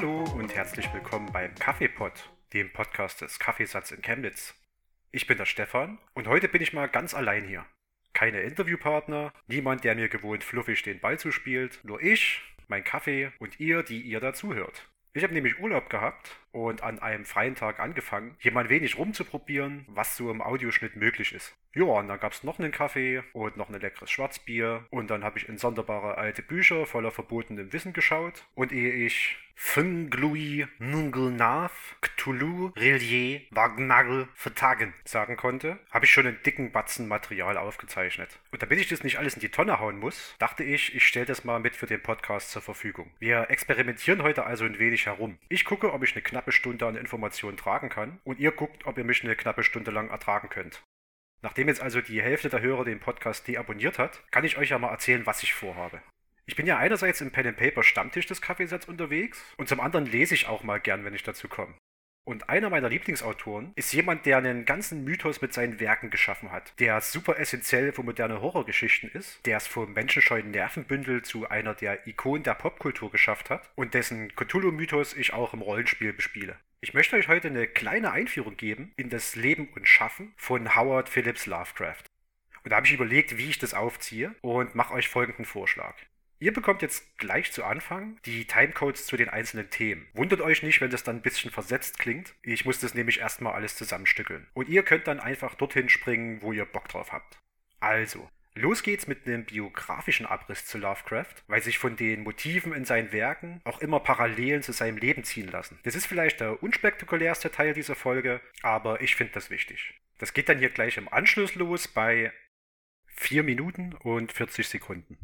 Hallo und herzlich willkommen beim Kaffeepot, dem Podcast des Kaffeesatz in Chemnitz. Ich bin der Stefan und heute bin ich mal ganz allein hier. Keine Interviewpartner, niemand, der mir gewohnt fluffig den Ball zuspielt, nur ich, mein Kaffee und ihr, die ihr dazuhört. Ich habe nämlich Urlaub gehabt und an einem freien Tag angefangen, hier mal ein wenig rumzuprobieren, was so im Audioschnitt möglich ist. Ja, und dann gab es noch einen Kaffee und noch ein leckeres Schwarzbier und dann habe ich in sonderbare alte Bücher voller verbotenem Wissen geschaut und ehe ich Fünglui Nungelnav Cthulhu Relier Wagnagel vertagen sagen konnte, habe ich schon einen dicken Batzen Material aufgezeichnet. Und damit ich das nicht alles in die Tonne hauen muss, dachte ich, ich stelle das mal mit für den Podcast zur Verfügung. Wir experimentieren heute also ein wenig herum. Ich gucke, ob ich eine knappe Stunde an Informationen tragen kann und ihr guckt, ob ihr mich eine knappe Stunde lang ertragen könnt. Nachdem jetzt also die Hälfte der Hörer den Podcast deabonniert hat, kann ich euch ja mal erzählen, was ich vorhabe. Ich bin ja einerseits im Pen and Paper Stammtisch des Kaffeesatz unterwegs und zum anderen lese ich auch mal gern, wenn ich dazu komme. Und einer meiner Lieblingsautoren ist jemand, der einen ganzen Mythos mit seinen Werken geschaffen hat, der super essentiell für moderne Horrorgeschichten ist, der es vom menschenscheuen Nervenbündel zu einer der Ikonen der Popkultur geschafft hat und dessen Cthulhu-Mythos ich auch im Rollenspiel bespiele. Ich möchte euch heute eine kleine Einführung geben in das Leben und Schaffen von Howard Phillips Lovecraft. Und da habe ich überlegt, wie ich das aufziehe und mache euch folgenden Vorschlag. Ihr bekommt jetzt gleich zu Anfang die Timecodes zu den einzelnen Themen. Wundert euch nicht, wenn das dann ein bisschen versetzt klingt. Ich muss das nämlich erstmal alles zusammenstückeln. Und ihr könnt dann einfach dorthin springen, wo ihr Bock drauf habt. Also, Los geht's mit einem biografischen Abriss zu Lovecraft, weil sich von den Motiven in seinen Werken auch immer Parallelen zu seinem Leben ziehen lassen. Das ist vielleicht der unspektakulärste Teil dieser Folge, aber ich finde das wichtig. Das geht dann hier gleich im Anschluss los bei 4 Minuten und 40 Sekunden.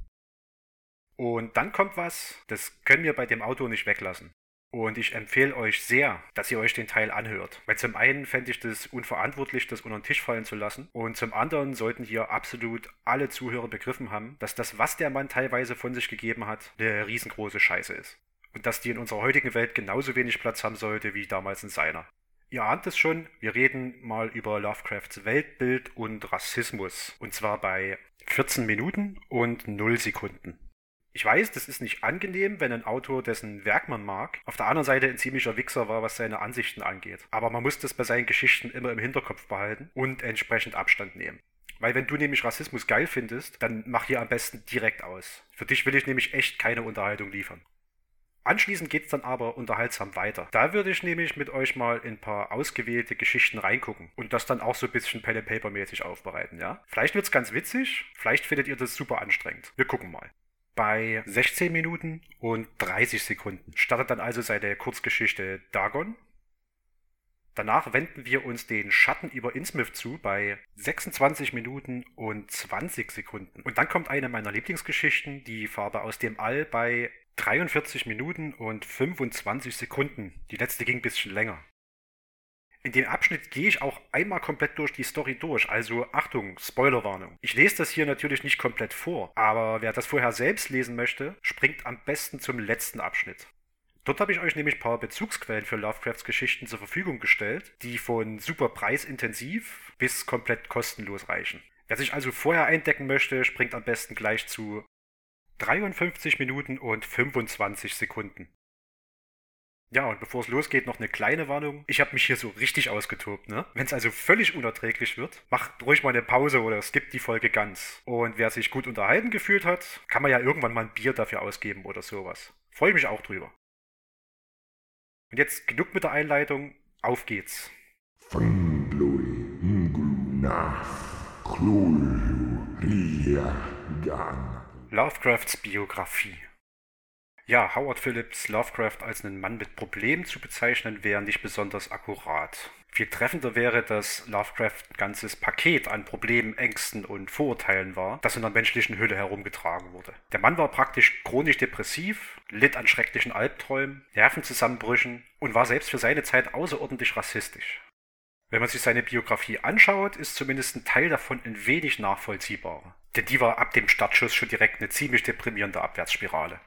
Und dann kommt was, das können wir bei dem Auto nicht weglassen. Und ich empfehle euch sehr, dass ihr euch den Teil anhört. Weil zum einen fände ich das unverantwortlich, das unter den Tisch fallen zu lassen. Und zum anderen sollten hier absolut alle Zuhörer begriffen haben, dass das, was der Mann teilweise von sich gegeben hat, eine riesengroße Scheiße ist. Und dass die in unserer heutigen Welt genauso wenig Platz haben sollte wie damals in seiner. Ihr ahnt es schon, wir reden mal über Lovecrafts Weltbild und Rassismus. Und zwar bei 14 Minuten und 0 Sekunden. Ich weiß, das ist nicht angenehm, wenn ein Autor dessen Werk man mag, auf der anderen Seite ein ziemlicher Wichser war, was seine Ansichten angeht. Aber man muss das bei seinen Geschichten immer im Hinterkopf behalten und entsprechend Abstand nehmen. Weil wenn du nämlich Rassismus geil findest, dann mach hier am besten direkt aus. Für dich will ich nämlich echt keine Unterhaltung liefern. Anschließend geht es dann aber unterhaltsam weiter. Da würde ich nämlich mit euch mal in ein paar ausgewählte Geschichten reingucken und das dann auch so ein bisschen Pen and Paper mäßig aufbereiten, ja? Vielleicht wird's ganz witzig, vielleicht findet ihr das super anstrengend. Wir gucken mal. Bei 16 Minuten und 30 Sekunden startet dann also seine Kurzgeschichte Dagon. Danach wenden wir uns den Schatten über Innsmouth zu bei 26 Minuten und 20 Sekunden. Und dann kommt eine meiner Lieblingsgeschichten, die Farbe aus dem All bei 43 Minuten und 25 Sekunden. Die letzte ging ein bisschen länger. In dem Abschnitt gehe ich auch einmal komplett durch die Story durch, also Achtung, Spoilerwarnung. Ich lese das hier natürlich nicht komplett vor, aber wer das vorher selbst lesen möchte, springt am besten zum letzten Abschnitt. Dort habe ich euch nämlich ein paar Bezugsquellen für Lovecrafts Geschichten zur Verfügung gestellt, die von super preisintensiv bis komplett kostenlos reichen. Wer sich also vorher eindecken möchte, springt am besten gleich zu 53 Minuten und 25 Sekunden. Ja, und bevor es losgeht, noch eine kleine Warnung. Ich habe mich hier so richtig ausgetobt, ne? Wenn es also völlig unerträglich wird, macht ruhig mal eine Pause oder skippt die Folge ganz. Und wer sich gut unterhalten gefühlt hat, kann man ja irgendwann mal ein Bier dafür ausgeben oder sowas. Freue mich auch drüber. Und jetzt genug mit der Einleitung, auf geht's. Lovecrafts Biografie ja, Howard Phillips Lovecraft als einen Mann mit Problemen zu bezeichnen, wäre nicht besonders akkurat. Viel treffender wäre, dass Lovecraft ein ganzes Paket an Problemen, Ängsten und Vorurteilen war, das in der menschlichen Hülle herumgetragen wurde. Der Mann war praktisch chronisch depressiv, litt an schrecklichen Albträumen, Nervenzusammenbrüchen und war selbst für seine Zeit außerordentlich rassistisch. Wenn man sich seine Biografie anschaut, ist zumindest ein Teil davon ein wenig nachvollziehbarer. Denn die war ab dem Startschuss schon direkt eine ziemlich deprimierende Abwärtsspirale.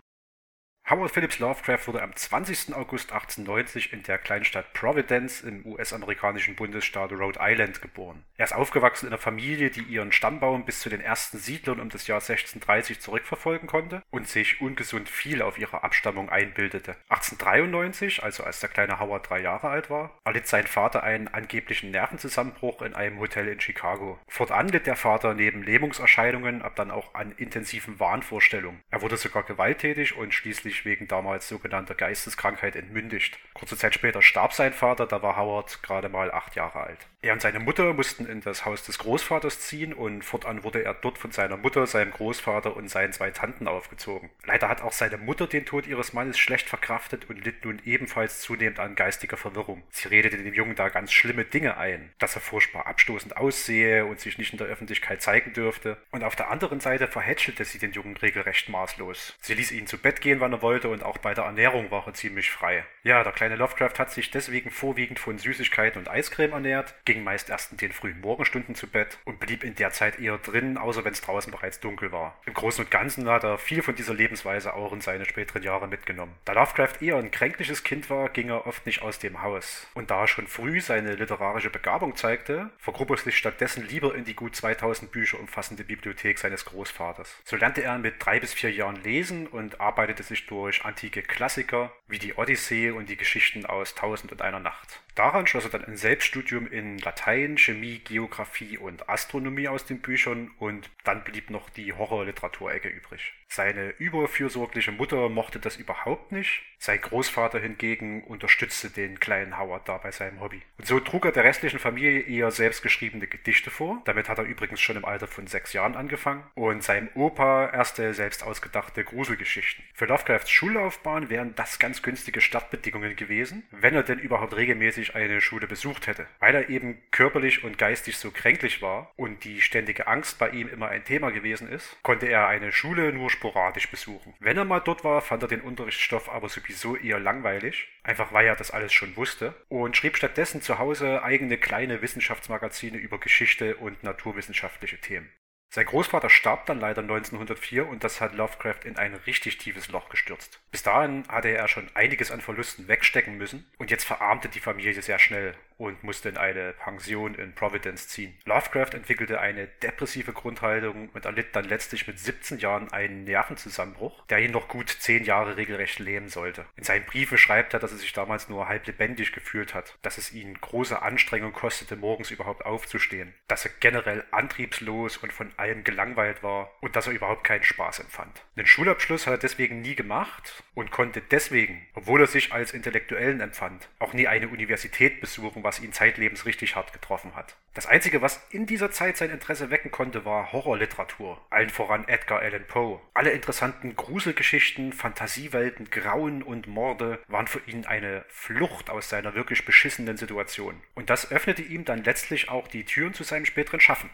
Howard Phillips Lovecraft wurde am 20. August 1890 in der Kleinstadt Providence im US-amerikanischen Bundesstaat Rhode Island geboren. Er ist aufgewachsen in einer Familie, die ihren Stammbaum bis zu den ersten Siedlern um das Jahr 1630 zurückverfolgen konnte und sich ungesund viel auf ihre Abstammung einbildete. 1893, also als der kleine Howard drei Jahre alt war, erlitt sein Vater einen angeblichen Nervenzusammenbruch in einem Hotel in Chicago. Fortan litt der Vater neben Lähmungserscheinungen ab dann auch an intensiven Wahnvorstellungen. Er wurde sogar gewalttätig und schließlich schließlich wegen damals sogenannter Geisteskrankheit entmündigt. Kurze Zeit später starb sein Vater, da war Howard gerade mal acht Jahre alt. Er und seine Mutter mussten in das Haus des Großvaters ziehen und fortan wurde er dort von seiner Mutter, seinem Großvater und seinen zwei Tanten aufgezogen. Leider hat auch seine Mutter den Tod ihres Mannes schlecht verkraftet und litt nun ebenfalls zunehmend an geistiger Verwirrung. Sie redete dem Jungen da ganz schlimme Dinge ein, dass er furchtbar abstoßend aussehe und sich nicht in der Öffentlichkeit zeigen dürfte. Und auf der anderen Seite verhätschelte sie den Jungen regelrecht maßlos. Sie ließ ihn zu Bett gehen, wann er wollte und auch bei der Ernährung war er ziemlich frei. Ja, der kleine Lovecraft hat sich deswegen vorwiegend von Süßigkeiten und Eiscreme ernährt, ging meist erst in den frühen Morgenstunden zu Bett und blieb in der Zeit eher drin, außer wenn es draußen bereits dunkel war. Im Großen und Ganzen hat er viel von dieser Lebensweise auch in seine späteren Jahre mitgenommen. Da Lovecraft eher ein kränkliches Kind war, ging er oft nicht aus dem Haus. Und da er schon früh seine literarische Begabung zeigte, vergrub er sich stattdessen lieber in die gut 2000 Bücher umfassende Bibliothek seines Großvaters. So lernte er mit drei bis vier Jahren lesen und arbeitete sich durch antike Klassiker wie die Odyssee und die Geschichten aus Tausend und einer Nacht. Daran schloss er dann ein Selbststudium in Latein, Chemie, Geographie und Astronomie aus den Büchern und dann blieb noch die Horrorliteraturecke übrig. Seine überfürsorgliche Mutter mochte das überhaupt nicht. Sein Großvater hingegen unterstützte den kleinen Howard da bei seinem Hobby. Und so trug er der restlichen Familie eher selbstgeschriebene Gedichte vor. Damit hat er übrigens schon im Alter von sechs Jahren angefangen. Und seinem Opa erste selbst ausgedachte Gruselgeschichten. Für Lovecrafts Schullaufbahn wären das ganz günstige Startbedingungen gewesen, wenn er denn überhaupt regelmäßig eine Schule besucht hätte. Weil er eben körperlich und geistig so kränklich war und die ständige Angst bei ihm immer ein Thema gewesen ist, konnte er eine Schule nur sporadisch besuchen. Wenn er mal dort war, fand er den Unterrichtsstoff aber sowieso eher langweilig, einfach weil er das alles schon wusste, und schrieb stattdessen zu Hause eigene kleine Wissenschaftsmagazine über Geschichte und naturwissenschaftliche Themen. Sein Großvater starb dann leider 1904 und das hat Lovecraft in ein richtig tiefes Loch gestürzt. Bis dahin hatte er schon einiges an Verlusten wegstecken müssen und jetzt verarmte die Familie sehr schnell und musste in eine Pension in Providence ziehen. Lovecraft entwickelte eine depressive Grundhaltung und erlitt dann letztlich mit 17 Jahren einen Nervenzusammenbruch, der ihn noch gut 10 Jahre regelrecht lähmen sollte. In seinen Briefen schreibt er, dass er sich damals nur halb lebendig gefühlt hat, dass es ihn große Anstrengung kostete, morgens überhaupt aufzustehen, dass er generell antriebslos und von allem gelangweilt war und dass er überhaupt keinen Spaß empfand. Den Schulabschluss hat er deswegen nie gemacht und konnte deswegen, obwohl er sich als Intellektuellen empfand, auch nie eine Universität besuchen, was ihn zeitlebens richtig hart getroffen hat. Das Einzige, was in dieser Zeit sein Interesse wecken konnte, war Horrorliteratur. Allen voran Edgar Allan Poe. Alle interessanten Gruselgeschichten, Fantasiewelten, Grauen und Morde waren für ihn eine Flucht aus seiner wirklich beschissenen Situation. Und das öffnete ihm dann letztlich auch die Türen zu seinem späteren Schaffen.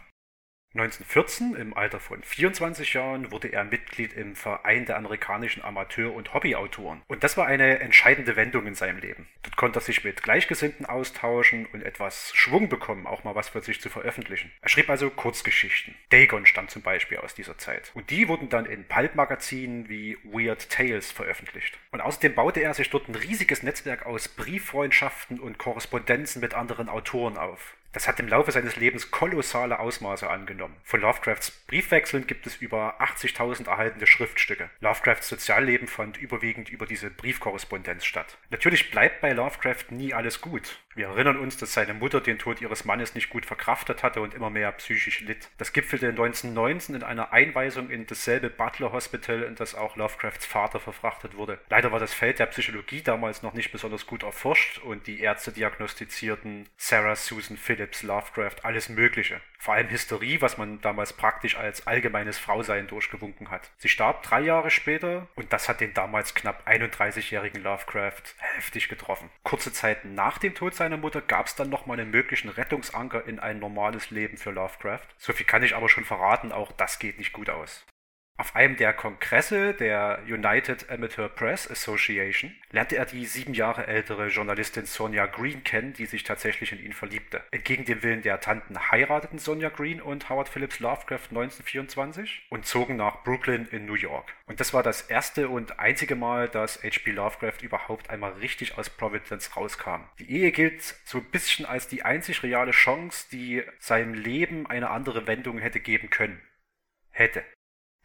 1914, im Alter von 24 Jahren, wurde er Mitglied im Verein der amerikanischen Amateur- und Hobbyautoren. Und das war eine entscheidende Wendung in seinem Leben. Dort konnte er sich mit Gleichgesinnten austauschen und etwas Schwung bekommen, auch mal was für sich zu veröffentlichen. Er schrieb also Kurzgeschichten. Dagon stammt zum Beispiel aus dieser Zeit. Und die wurden dann in Pulp-Magazinen wie Weird Tales veröffentlicht. Und außerdem baute er sich dort ein riesiges Netzwerk aus Brieffreundschaften und Korrespondenzen mit anderen Autoren auf. Das hat im Laufe seines Lebens kolossale Ausmaße angenommen. Von Lovecrafts Briefwechseln gibt es über 80.000 erhaltene Schriftstücke. Lovecrafts Sozialleben fand überwiegend über diese Briefkorrespondenz statt. Natürlich bleibt bei Lovecraft nie alles gut. Wir erinnern uns, dass seine Mutter den Tod ihres Mannes nicht gut verkraftet hatte und immer mehr psychisch litt. Das gipfelte 1919 in einer Einweisung in dasselbe Butler Hospital, in das auch Lovecrafts Vater verfrachtet wurde. Leider war das Feld der Psychologie damals noch nicht besonders gut erforscht und die Ärzte diagnostizierten Sarah Susan Phillips Lovecraft alles Mögliche. Vor allem Hysterie, was man damals praktisch als allgemeines Frausein durchgewunken hat. Sie starb drei Jahre später und das hat den damals knapp 31-jährigen Lovecraft heftig getroffen. Kurze Zeit nach dem Tod seiner seiner Mutter gab es dann nochmal einen möglichen Rettungsanker in ein normales Leben für Lovecraft. So viel kann ich aber schon verraten, auch das geht nicht gut aus. Auf einem der Kongresse der United Amateur Press Association lernte er die sieben Jahre ältere Journalistin Sonja Green kennen, die sich tatsächlich in ihn verliebte. Entgegen dem Willen der Tanten heirateten Sonja Green und Howard Phillips Lovecraft 1924 und zogen nach Brooklyn in New York. Und das war das erste und einzige Mal, dass H.P. Lovecraft überhaupt einmal richtig aus Providence rauskam. Die Ehe gilt so ein bisschen als die einzig reale Chance, die seinem Leben eine andere Wendung hätte geben können. Hätte.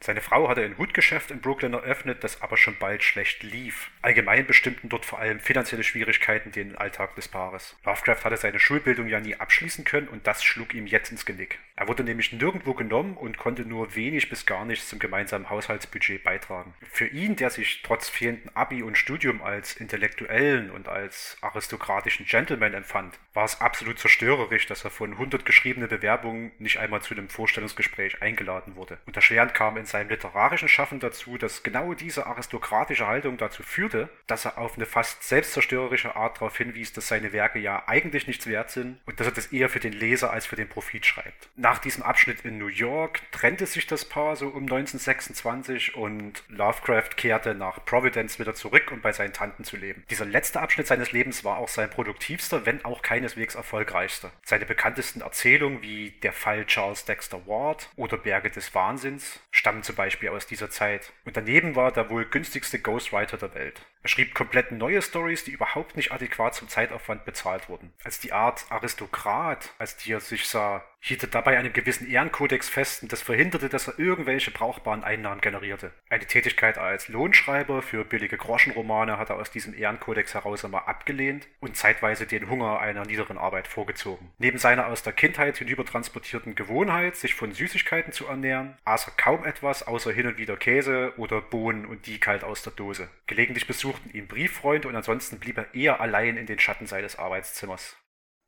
Seine Frau hatte ein Hutgeschäft in Brooklyn eröffnet, das aber schon bald schlecht lief. Allgemein bestimmten dort vor allem finanzielle Schwierigkeiten den Alltag des Paares. Lovecraft hatte seine Schulbildung ja nie abschließen können und das schlug ihm jetzt ins Genick. Er wurde nämlich nirgendwo genommen und konnte nur wenig bis gar nichts zum gemeinsamen Haushaltsbudget beitragen. Für ihn, der sich trotz fehlenden Abi und Studium als intellektuellen und als aristokratischen Gentleman empfand, war es absolut zerstörerisch, dass er von 100 geschriebenen Bewerbungen nicht einmal zu einem Vorstellungsgespräch eingeladen wurde. Und erschwerend kam in seinem literarischen Schaffen dazu, dass genau diese aristokratische Haltung dazu führte, dass er auf eine fast selbstzerstörerische Art darauf hinwies, dass seine Werke ja eigentlich nichts wert sind und dass er das eher für den Leser als für den Profit schreibt. Nach diesem Abschnitt in New York trennte sich das Paar so um 1926 und Lovecraft kehrte nach Providence wieder zurück, um bei seinen Tanten zu leben. Dieser letzte Abschnitt seines Lebens war auch sein produktivster, wenn auch keineswegs erfolgreichster. Seine bekanntesten Erzählungen wie Der Fall Charles Dexter Ward oder Berge des Wahnsinns stammen zum Beispiel aus dieser Zeit. Und daneben war er der wohl günstigste Ghostwriter der Welt. Er schrieb komplett neue Stories, die überhaupt nicht adäquat zum Zeitaufwand bezahlt wurden. Als die Art Aristokrat, als die er sich sah, hielt er dabei einen gewissen Ehrenkodex fest und das verhinderte, dass er irgendwelche brauchbaren Einnahmen generierte. Eine Tätigkeit als Lohnschreiber für billige Groschenromane hat er aus diesem Ehrenkodex heraus einmal abgelehnt und zeitweise den Hunger einer niederen Arbeit vorgezogen. Neben seiner aus der Kindheit hinübertransportierten Gewohnheit, sich von Süßigkeiten zu ernähren, aß er kaum etwas außer hin und wieder Käse oder Bohnen und die kalt aus der Dose. Gelegentlich besuchten ihn Brieffreunde und ansonsten blieb er eher allein in den Schatten seines Arbeitszimmers.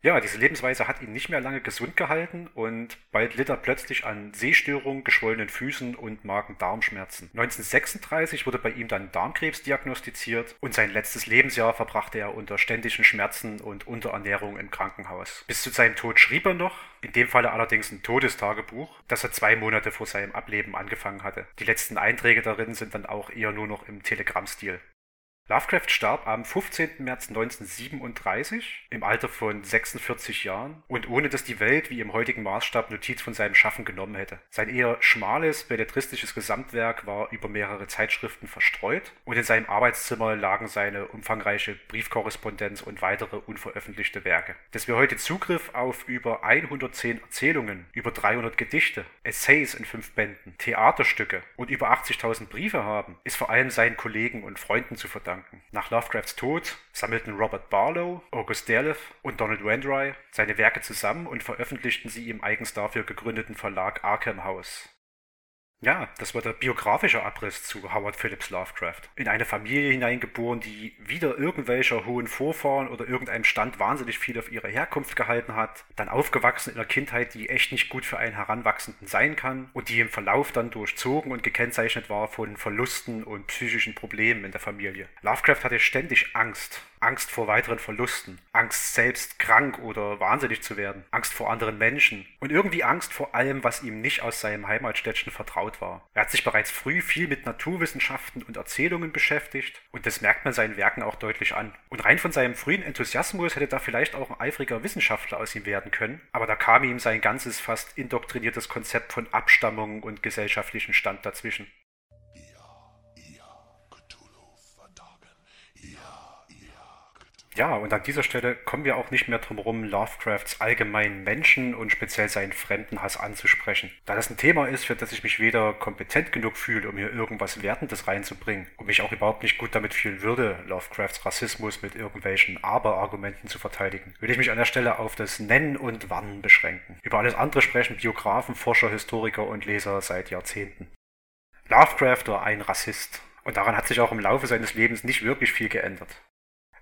Ja, diese Lebensweise hat ihn nicht mehr lange gesund gehalten und bald litt er plötzlich an Sehstörungen, geschwollenen Füßen und Magen-Darm-Schmerzen. 1936 wurde bei ihm dann Darmkrebs diagnostiziert und sein letztes Lebensjahr verbrachte er unter ständigen Schmerzen und Unterernährung im Krankenhaus. Bis zu seinem Tod schrieb er noch, in dem Falle allerdings ein Todestagebuch, das er zwei Monate vor seinem Ableben angefangen hatte. Die letzten Einträge darin sind dann auch eher nur noch im Telegrammstil. Lovecraft starb am 15. März 1937 im Alter von 46 Jahren und ohne dass die Welt wie im heutigen Maßstab Notiz von seinem Schaffen genommen hätte. Sein eher schmales, belletristisches Gesamtwerk war über mehrere Zeitschriften verstreut und in seinem Arbeitszimmer lagen seine umfangreiche Briefkorrespondenz und weitere unveröffentlichte Werke. Dass wir heute Zugriff auf über 110 Erzählungen, über 300 Gedichte, Essays in fünf Bänden, Theaterstücke und über 80.000 Briefe haben, ist vor allem seinen Kollegen und Freunden zu verdanken verdanken. Nach Lovecrafts Tod sammelten Robert Barlow, August Derleth und Donald Wendry seine Werke zusammen und veröffentlichten sie im eigens dafür gegründeten Verlag Arkham House. Ja, das war der biografische Abriss zu Howard Phillips Lovecraft. In eine Familie hineingeboren, die wieder irgendwelcher hohen Vorfahren oder irgendeinem Stand wahnsinnig viel auf ihre Herkunft gehalten hat, dann aufgewachsen in einer Kindheit, die echt nicht gut für einen Heranwachsenden sein kann und die im Verlauf dann durchzogen und gekennzeichnet war von Verlusten und psychischen Problemen in der Familie. Lovecraft hatte ständig Angst, Angst vor weiteren Verlusten, Angst selbst krank oder wahnsinnig zu werden, Angst vor anderen Menschen und irgendwie Angst vor allem, was ihm nicht aus seinem Heimatstädtchen vertraut war. Er hat sich bereits früh viel mit Naturwissenschaften und Erzählungen beschäftigt und das merkt man seinen Werken auch deutlich an. Und rein von seinem frühen Enthusiasmus hätte da vielleicht auch ein eifriger Wissenschaftler aus ihm werden können, aber da kam ihm sein ganzes fast indoktriniertes Konzept von Abstammung und gesellschaftlichen Stand dazwischen. Ja, und an dieser Stelle kommen wir auch nicht mehr drum herum, Lovecrafts allgemeinen Menschen und speziell seinen Fremdenhass anzusprechen. Da das ein Thema ist, für das ich mich weder kompetent genug fühle, um hier irgendwas Wertendes reinzubringen und mich auch überhaupt nicht gut damit fühlen würde, Lovecrafts Rassismus mit irgendwelchen Aber-Argumenten zu verteidigen, würde ich mich an der Stelle auf das Nennen und Warnen beschränken. Über alles andere sprechen Biografen, Forscher, Historiker und Leser seit Jahrzehnten. Lovecraft war ein Rassist. Und daran hat sich auch im Laufe seines Lebens nicht wirklich viel geändert.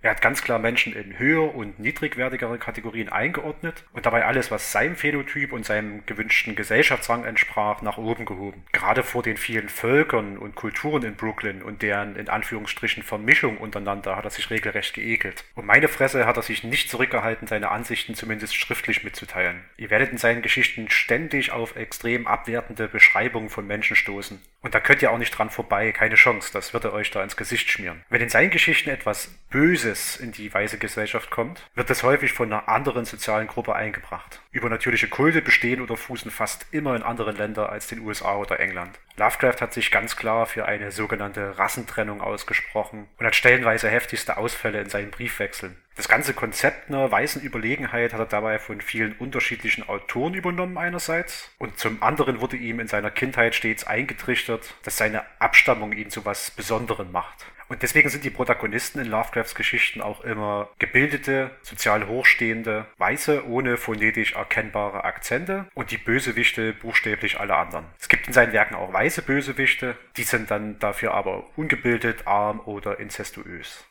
Er hat ganz klar Menschen in höher und niedrigwertigere Kategorien eingeordnet und dabei alles, was seinem Phänotyp und seinem gewünschten Gesellschaftsrang entsprach, nach oben gehoben. Gerade vor den vielen Völkern und Kulturen in Brooklyn und deren in Anführungsstrichen Vermischung untereinander hat er sich regelrecht geekelt. Und meine Fresse hat er sich nicht zurückgehalten, seine Ansichten zumindest schriftlich mitzuteilen. Ihr werdet in seinen Geschichten ständig auf extrem abwertende Beschreibungen von Menschen stoßen. Und da könnt ihr auch nicht dran vorbei, keine Chance, das wird er euch da ins Gesicht schmieren. Wenn in seinen Geschichten etwas Böses Böses in die weiße Gesellschaft kommt, wird es häufig von einer anderen sozialen Gruppe eingebracht. Übernatürliche Kulte bestehen oder fußen fast immer in anderen Ländern als den USA oder England. Lovecraft hat sich ganz klar für eine sogenannte Rassentrennung ausgesprochen und hat stellenweise heftigste Ausfälle in seinen Briefwechseln. Das ganze Konzept einer weißen Überlegenheit hat er dabei von vielen unterschiedlichen Autoren übernommen einerseits und zum anderen wurde ihm in seiner Kindheit stets eingetrichtert, dass seine Abstammung ihn zu was Besonderem macht. Und deswegen sind die Protagonisten in Lovecrafts Geschichten auch immer gebildete, sozial hochstehende, weiße, ohne phonetisch erkennbare Akzente und die Bösewichte buchstäblich alle anderen. Es gibt in seinen Werken auch weiße Bösewichte, die sind dann dafür aber ungebildet, arm oder inzestuös.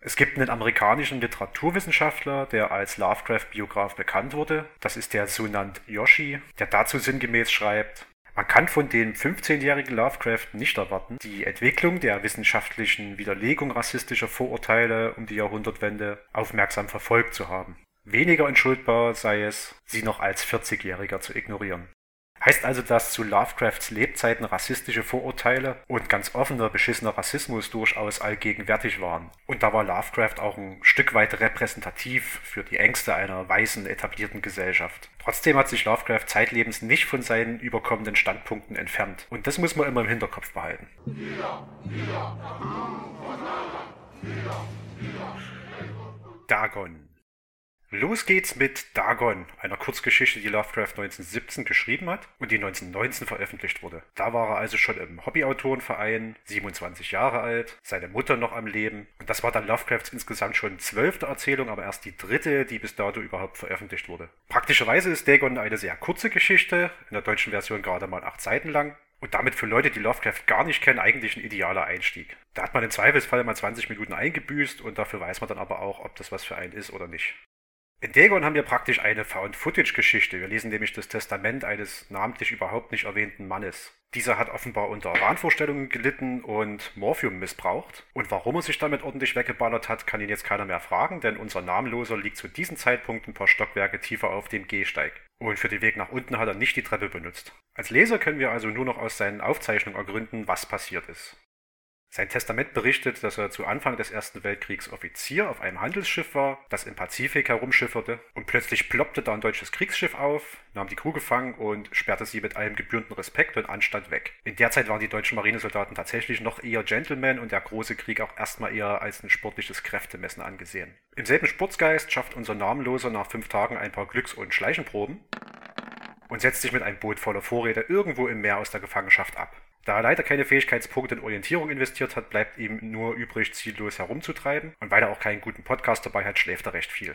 Es gibt einen amerikanischen Literaturwissenschaftler, der als Lovecraft-Biograf bekannt wurde. Das ist der Sunant Yoshi, der dazu sinngemäß schreibt, man kann von dem 15-jährigen Lovecraft nicht erwarten, die Entwicklung der wissenschaftlichen Widerlegung rassistischer Vorurteile um die Jahrhundertwende aufmerksam verfolgt zu haben. Weniger entschuldbar sei es, sie noch als 40-Jähriger zu ignorieren. Heißt also, dass zu Lovecrafts Lebzeiten rassistische Vorurteile und ganz offener, beschissener Rassismus durchaus allgegenwärtig waren. Und da war Lovecraft auch ein Stück weit repräsentativ für die Ängste einer weißen, etablierten Gesellschaft. Trotzdem hat sich Lovecraft zeitlebens nicht von seinen überkommenen Standpunkten entfernt. Und das muss man immer im Hinterkopf behalten. Dagon Los geht's mit Dagon, einer Kurzgeschichte, die Lovecraft 1917 geschrieben hat und die 1919 veröffentlicht wurde. Da war er also schon im Hobbyautorenverein, 27 Jahre alt, seine Mutter noch am Leben. Und das war dann Lovecrafts insgesamt schon zwölfte Erzählung, aber erst die dritte, die bis dato überhaupt veröffentlicht wurde. Praktischerweise ist Dagon eine sehr kurze Geschichte, in der deutschen Version gerade mal acht Seiten lang. Und damit für Leute, die Lovecraft gar nicht kennen, eigentlich ein idealer Einstieg. Da hat man im Zweifelsfall mal 20 Minuten eingebüßt und dafür weiß man dann aber auch, ob das was für einen ist oder nicht. In Dagon haben wir praktisch eine Found-Footage-Geschichte. Wir lesen nämlich das Testament eines namentlich überhaupt nicht erwähnten Mannes. Dieser hat offenbar unter Wahnvorstellungen gelitten und Morphium missbraucht. Und warum er sich damit ordentlich weggeballert hat, kann ihn jetzt keiner mehr fragen, denn unser Namenloser liegt zu diesem Zeitpunkt ein paar Stockwerke tiefer auf dem Gehsteig. Und für den Weg nach unten hat er nicht die Treppe benutzt. Als Leser können wir also nur noch aus seinen Aufzeichnungen ergründen, was passiert ist. Sein Testament berichtet, dass er zu Anfang des Ersten Weltkriegs Offizier auf einem Handelsschiff war, das im Pazifik herumschifferte, und plötzlich ploppte da ein deutsches Kriegsschiff auf, nahm die Crew gefangen und sperrte sie mit allem gebührenden Respekt und Anstand weg. In der Zeit waren die deutschen Marinesoldaten tatsächlich noch eher Gentlemen und der große Krieg auch erstmal eher als ein sportliches Kräftemessen angesehen. Im selben Sportsgeist schafft unser Namenloser nach fünf Tagen ein paar Glücks- und Schleichenproben und setzt sich mit einem Boot voller Vorräte irgendwo im Meer aus der Gefangenschaft ab. Da er leider keine Fähigkeitspunkte in Orientierung investiert hat, bleibt ihm nur übrig, ziellos herumzutreiben. Und weil er auch keinen guten Podcast dabei hat, schläft er recht viel.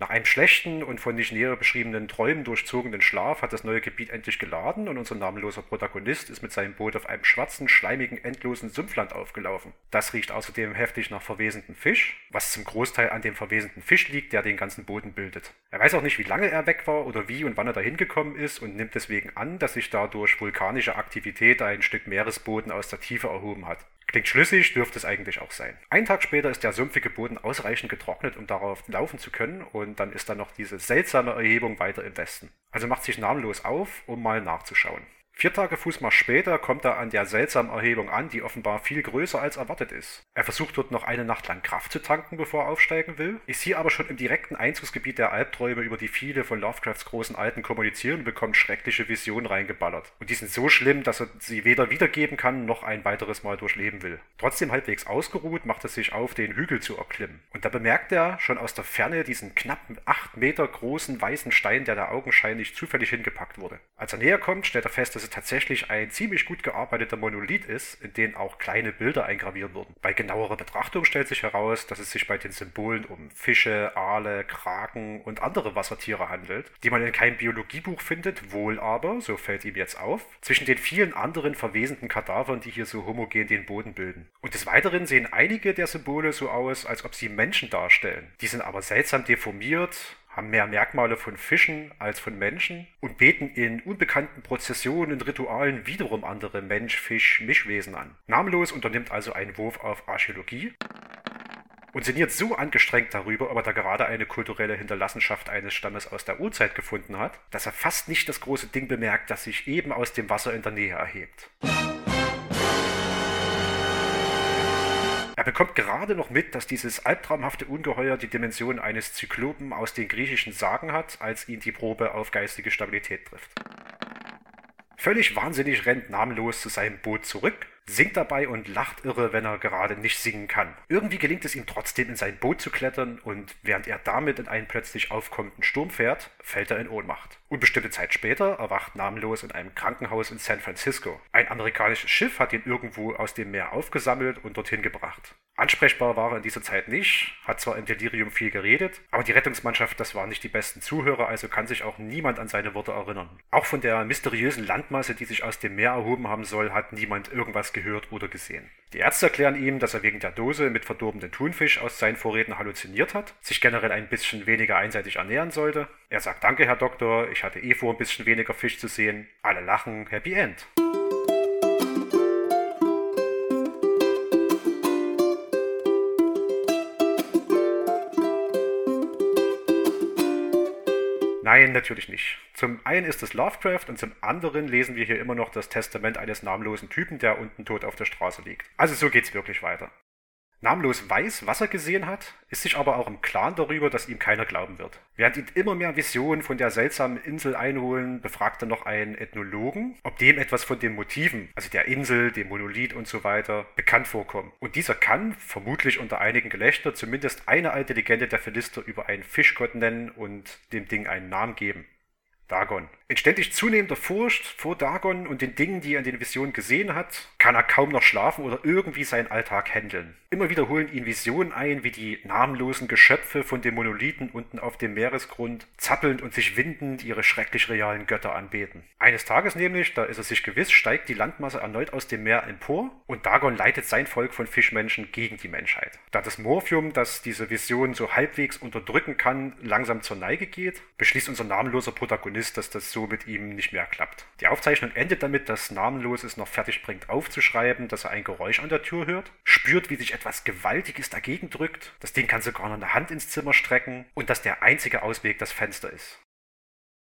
Nach einem schlechten und von nicht näher beschriebenen Träumen durchzogenen Schlaf hat das neue Gebiet endlich geladen und unser namenloser Protagonist ist mit seinem Boot auf einem schwarzen, schleimigen, endlosen Sumpfland aufgelaufen. Das riecht außerdem heftig nach verwesenden Fisch, was zum Großteil an dem verwesenden Fisch liegt, der den ganzen Boden bildet. Er weiß auch nicht, wie lange er weg war oder wie und wann er dahin gekommen ist und nimmt deswegen an, dass sich dadurch vulkanische Aktivität ein Stück Meeresboden aus der Tiefe erhoben hat. Klingt schlüssig, dürfte es eigentlich auch sein. Einen Tag später ist der sumpfige Boden ausreichend getrocknet, um darauf laufen zu können, und dann ist da noch diese seltsame Erhebung weiter im Westen. Also macht sich namenlos auf, um mal nachzuschauen. Vier Tage Fußmarsch später kommt er an der seltsamen Erhebung an, die offenbar viel größer als erwartet ist. Er versucht dort noch eine Nacht lang Kraft zu tanken, bevor er aufsteigen will, ist hier aber schon im direkten Einzugsgebiet der Albträume, über die viele von Lovecrafts großen Alten kommunizieren und bekommt schreckliche Visionen reingeballert. Und die sind so schlimm, dass er sie weder wiedergeben kann, noch ein weiteres Mal durchleben will. Trotzdem halbwegs ausgeruht, macht er sich auf, den Hügel zu erklimmen. Und da bemerkt er schon aus der Ferne diesen knapp acht Meter großen weißen Stein, der da augenscheinlich zufällig hingepackt wurde. Als er näher kommt, stellt er fest, dass es tatsächlich ein ziemlich gut gearbeiteter Monolith ist, in den auch kleine Bilder eingraviert wurden. Bei genauerer Betrachtung stellt sich heraus, dass es sich bei den Symbolen um Fische, Aale, Kraken und andere Wassertiere handelt, die man in keinem Biologiebuch findet, wohl aber, so fällt ihm jetzt auf, zwischen den vielen anderen verwesenden Kadavern, die hier so homogen den Boden bilden. Und des Weiteren sehen einige der Symbole so aus, als ob sie Menschen darstellen. Die sind aber seltsam deformiert, haben mehr Merkmale von Fischen als von Menschen und beten in unbekannten Prozessionen und Ritualen wiederum andere Mensch-Fisch-Mischwesen an. Namenlos unternimmt also einen Wurf auf Archäologie und sinniert so angestrengt darüber, ob er da gerade eine kulturelle Hinterlassenschaft eines Stammes aus der Urzeit gefunden hat, dass er fast nicht das große Ding bemerkt, das sich eben aus dem Wasser in der Nähe erhebt. Bekommt gerade noch mit, dass dieses albtraumhafte Ungeheuer die Dimension eines Zyklopen aus den griechischen Sagen hat, als ihn die Probe auf geistige Stabilität trifft. Völlig wahnsinnig rennt namenlos zu seinem Boot zurück, singt dabei und lacht irre, wenn er gerade nicht singen kann. Irgendwie gelingt es ihm trotzdem in sein Boot zu klettern und während er damit in einen plötzlich aufkommenden Sturm fährt, fällt er in Ohnmacht. Unbestimmte Zeit später erwacht namenlos in einem Krankenhaus in San Francisco. Ein amerikanisches Schiff hat ihn irgendwo aus dem Meer aufgesammelt und dorthin gebracht. Ansprechbar war er in dieser Zeit nicht, hat zwar im Delirium viel geredet, aber die Rettungsmannschaft, das waren nicht die besten Zuhörer, also kann sich auch niemand an seine Worte erinnern. Auch von der mysteriösen Landmasse, die sich aus dem Meer erhoben haben soll, hat niemand irgendwas gehört oder gesehen. Die Ärzte erklären ihm, dass er wegen der Dose mit verdorbenen Thunfisch aus seinen Vorräten halluziniert hat, sich generell ein bisschen weniger einseitig ernähren sollte. Er sagt Danke, Herr Doktor, ich hatte eh vor, ein bisschen weniger Fisch zu sehen. Alle lachen, Happy End. Nein, natürlich nicht. Zum einen ist es Lovecraft und zum anderen lesen wir hier immer noch das Testament eines namenlosen Typen, der unten tot auf der Straße liegt. Also so geht's wirklich weiter. Namenlos weiß, was er gesehen hat, ist sich aber auch im Klaren darüber, dass ihm keiner glauben wird. Während ihn immer mehr Visionen von der seltsamen Insel einholen, befragt er noch einen Ethnologen, ob dem etwas von den Motiven, also der Insel, dem Monolith und so weiter, bekannt vorkommt. Und dieser kann, vermutlich unter einigen Gelächter, zumindest eine alte Legende der Philister über einen Fischgott nennen und dem Ding einen Namen geben. Dagon. In ständig zunehmender Furcht vor Dagon und den Dingen, die er in den Visionen gesehen hat, kann er kaum noch schlafen oder irgendwie seinen Alltag handeln. Immer wieder holen ihn Visionen ein, wie die namenlosen Geschöpfe von den Monolithen unten auf dem Meeresgrund zappelnd und sich windend ihre schrecklich realen Götter anbeten. Eines Tages nämlich, da ist er sich gewiss, steigt die Landmasse erneut aus dem Meer empor und Dagon leitet sein Volk von Fischmenschen gegen die Menschheit. Da das Morphium, das diese Vision so halbwegs unterdrücken kann, langsam zur Neige geht, beschließt unser namenloser Protagonist, dass das so mit ihm nicht mehr klappt. Die Aufzeichnung endet damit, dass Namenlos es noch fertig bringt aufzuschreiben, dass er ein Geräusch an der Tür hört, spürt, wie sich etwas Gewaltiges dagegen drückt, das Ding kann sogar noch eine Hand ins Zimmer strecken und dass der einzige Ausweg das Fenster ist.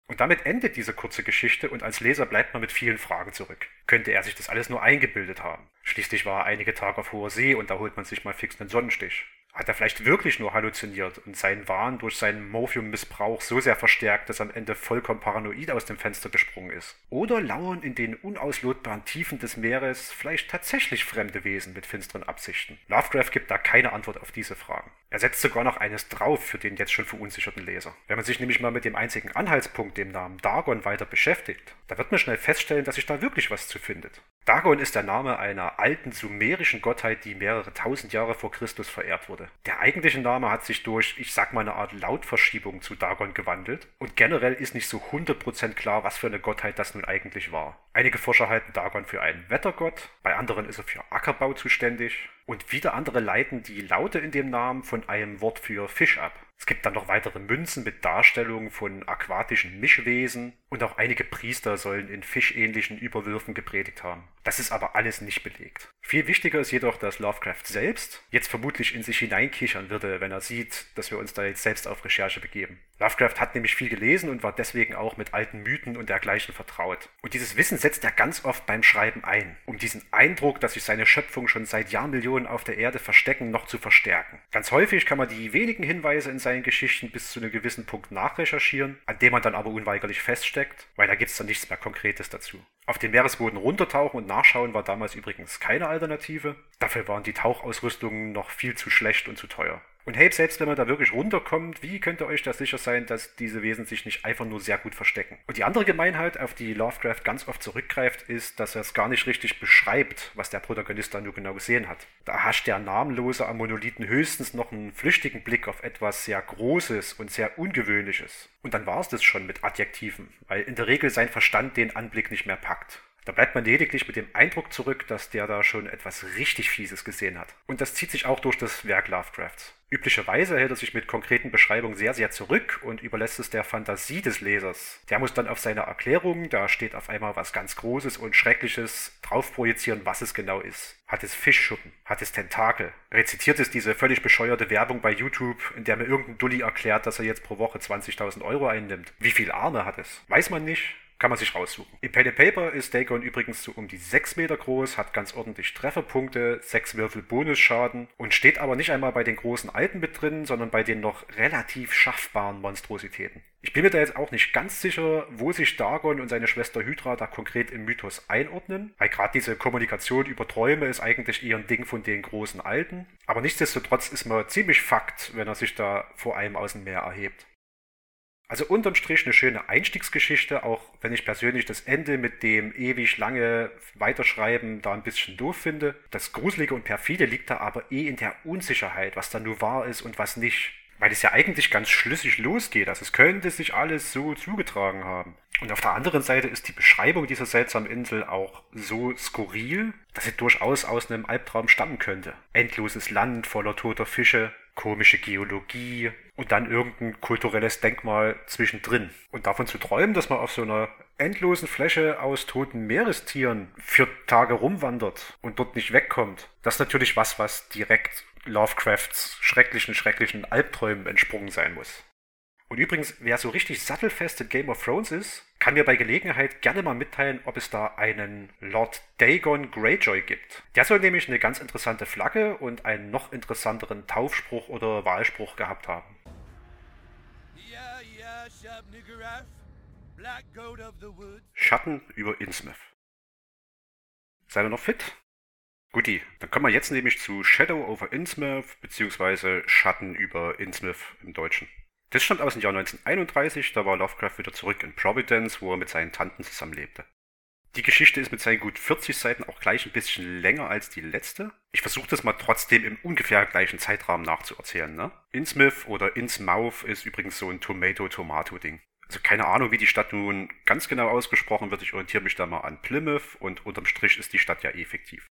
Und damit endet diese kurze Geschichte und als Leser bleibt man mit vielen Fragen zurück. Könnte er sich das alles nur eingebildet haben? Schließlich war er einige Tage auf hoher See und da holt man sich mal fix einen Sonnenstich. Hat er vielleicht wirklich nur halluziniert und seinen Wahn durch seinen Morphium-Missbrauch so sehr verstärkt, dass er am Ende vollkommen paranoid aus dem Fenster gesprungen ist? Oder lauern in den unauslotbaren Tiefen des Meeres vielleicht tatsächlich fremde Wesen mit finsteren Absichten? Lovecraft gibt da keine Antwort auf diese Fragen. Er setzt sogar noch eines drauf für den jetzt schon verunsicherten Leser. Wenn man sich nämlich mal mit dem einzigen Anhaltspunkt, dem Namen Dagon, weiter beschäftigt, da wird man schnell feststellen, dass sich da wirklich was zu findet. Dagon ist der Name einer alten sumerischen Gottheit, die mehrere tausend Jahre vor Christus verehrt wurde. Der eigentliche Name hat sich durch, ich sag mal, eine Art Lautverschiebung zu Dagon gewandelt und generell ist nicht so 100% klar, was für eine Gottheit das nun eigentlich war. Einige Forscher halten Dagon für einen Wettergott, bei anderen ist er für Ackerbau zuständig und wieder andere leiten die Laute in dem Namen von einem Wort für Fisch ab. Es gibt dann noch weitere Münzen mit Darstellungen von aquatischen Mischwesen und auch einige Priester sollen in fischähnlichen Überwürfen gepredigt haben. Das ist aber alles nicht belegt. Viel wichtiger ist jedoch, dass Lovecraft selbst jetzt vermutlich in sich hineinkichern würde, wenn er sieht, dass wir uns da jetzt selbst auf Recherche begeben. Lovecraft hat nämlich viel gelesen und war deswegen auch mit alten Mythen und dergleichen vertraut. Und dieses Wissen setzt er ganz oft beim Schreiben ein, um diesen Eindruck, dass sich seine Schöpfung schon seit Jahrmillionen auf der Erde verstecken, noch zu verstärken. Ganz häufig kann man die wenigen Hinweise in seinen Geschichten bis zu einem gewissen Punkt nachrecherchieren, an dem man dann aber unweigerlich feststeckt, weil da gibt es dann nichts mehr Konkretes dazu. Auf den Meeresboden runtertauchen und nachschauen war damals übrigens keine Alternative. Dafür waren die Tauchausrüstungen noch viel zu schlecht und zu teuer. Und hey, selbst wenn man da wirklich runterkommt, wie könnt ihr euch da sicher sein, dass diese Wesen sich nicht einfach nur sehr gut verstecken? Und die andere Gemeinheit, auf die Lovecraft ganz oft zurückgreift, ist, dass er es gar nicht richtig beschreibt, was der Protagonist da nur genau gesehen hat. Da hascht der namenlose am Monolithen höchstens noch einen flüchtigen Blick auf etwas sehr Großes und sehr Ungewöhnliches. Und dann war es das schon mit Adjektiven, weil in der Regel sein Verstand den Anblick nicht mehr packt. Da bleibt man lediglich mit dem Eindruck zurück, dass der da schon etwas richtig Fieses gesehen hat. Und das zieht sich auch durch das Werk Lovecrafts. Üblicherweise hält er sich mit konkreten Beschreibungen sehr, sehr zurück und überlässt es der Fantasie des Lesers. Der muss dann auf seine Erklärung, da steht auf einmal was ganz Großes und Schreckliches, drauf projizieren, was es genau ist. Hat es Fischschuppen? Hat es Tentakel? Rezitiert es diese völlig bescheuerte Werbung bei YouTube, in der mir irgendein Dulli erklärt, dass er jetzt pro Woche 20.000 Euro einnimmt? Wie viel Arme hat es? Weiß man nicht. Kann man sich raussuchen. Im Pen Paper ist Dagon übrigens so um die 6 Meter groß, hat ganz ordentlich Trefferpunkte, 6 Würfel Bonusschaden und steht aber nicht einmal bei den großen Alten mit drin, sondern bei den noch relativ schaffbaren Monstrositäten. Ich bin mir da jetzt auch nicht ganz sicher, wo sich Dagon und seine Schwester Hydra da konkret im Mythos einordnen, weil gerade diese Kommunikation über Träume ist eigentlich eher ein Ding von den großen Alten. Aber nichtsdestotrotz ist man ziemlich Fakt, wenn er sich da vor einem aus dem Meer erhebt. Also unterm Strich eine schöne Einstiegsgeschichte, auch wenn ich persönlich das Ende mit dem ewig lange Weiterschreiben da ein bisschen doof finde. Das Gruselige und Perfide liegt da aber eh in der Unsicherheit, was da nur wahr ist und was nicht. Weil es ja eigentlich ganz schlüssig losgeht. Also es könnte sich alles so zugetragen haben. Und auf der anderen Seite ist die Beschreibung dieser seltsamen Insel auch so skurril, dass sie durchaus aus einem Albtraum stammen könnte. Endloses Land voller toter Fische, komische Geologie und dann irgendein kulturelles Denkmal zwischendrin. Und davon zu träumen, dass man auf so einer endlosen Fläche aus toten Meerestieren vier Tage rumwandert und dort nicht wegkommt, das ist natürlich was, was direkt Lovecrafts schrecklichen, schrecklichen Albträumen entsprungen sein muss. Und übrigens, wer so richtig sattelfest in Game of Thrones ist, kann mir bei Gelegenheit gerne mal mitteilen, ob es da einen Lord Dagon Greyjoy gibt. Der soll nämlich eine ganz interessante Flagge und einen noch interessanteren Taufspruch oder Wahlspruch gehabt haben. Schatten über Innsmouth. Seid ihr noch fit? Guti, dann kommen wir jetzt nämlich zu Shadow over Innsmouth, beziehungsweise Schatten über Innsmouth im Deutschen. Das stammt aus dem Jahr 1931, da war Lovecraft wieder zurück in Providence, wo er mit seinen Tanten zusammenlebte. Die Geschichte ist mit seinen gut 40 Seiten auch gleich ein bisschen länger als die letzte. Ich versuche das mal trotzdem im ungefähr gleichen Zeitrahmen nachzuerzählen. Ne? Innsmouth oder Innsmouth ist übrigens so ein Tomato-Tomato-Ding. Also keine Ahnung, wie die Stadt nun ganz genau ausgesprochen wird. Ich orientiere mich da mal an Plymouth und unterm Strich ist die Stadt ja effektiv.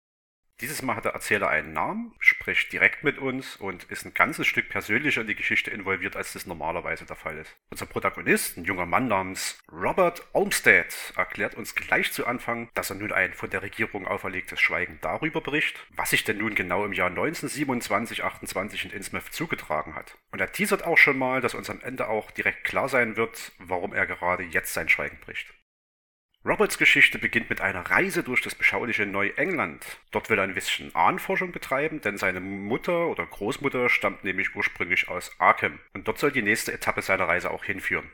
Dieses Mal hat der Erzähler einen Namen, spricht direkt mit uns und ist ein ganzes Stück persönlicher in die Geschichte involviert, als das normalerweise der Fall ist. Unser Protagonist, ein junger Mann namens Robert Olmsted, erklärt uns gleich zu Anfang, dass er nun ein von der Regierung auferlegtes Schweigen darüber bricht, was sich denn nun genau im Jahr 1927-28 in Innsmouth zugetragen hat. Und er teasert auch schon mal, dass uns am Ende auch direkt klar sein wird, warum er gerade jetzt sein Schweigen bricht. Roberts Geschichte beginnt mit einer Reise durch das beschauliche Neuengland. Dort will er ein bisschen Ahnenforschung betreiben, denn seine Mutter oder Großmutter stammt nämlich ursprünglich aus Arkham und dort soll die nächste Etappe seiner Reise auch hinführen.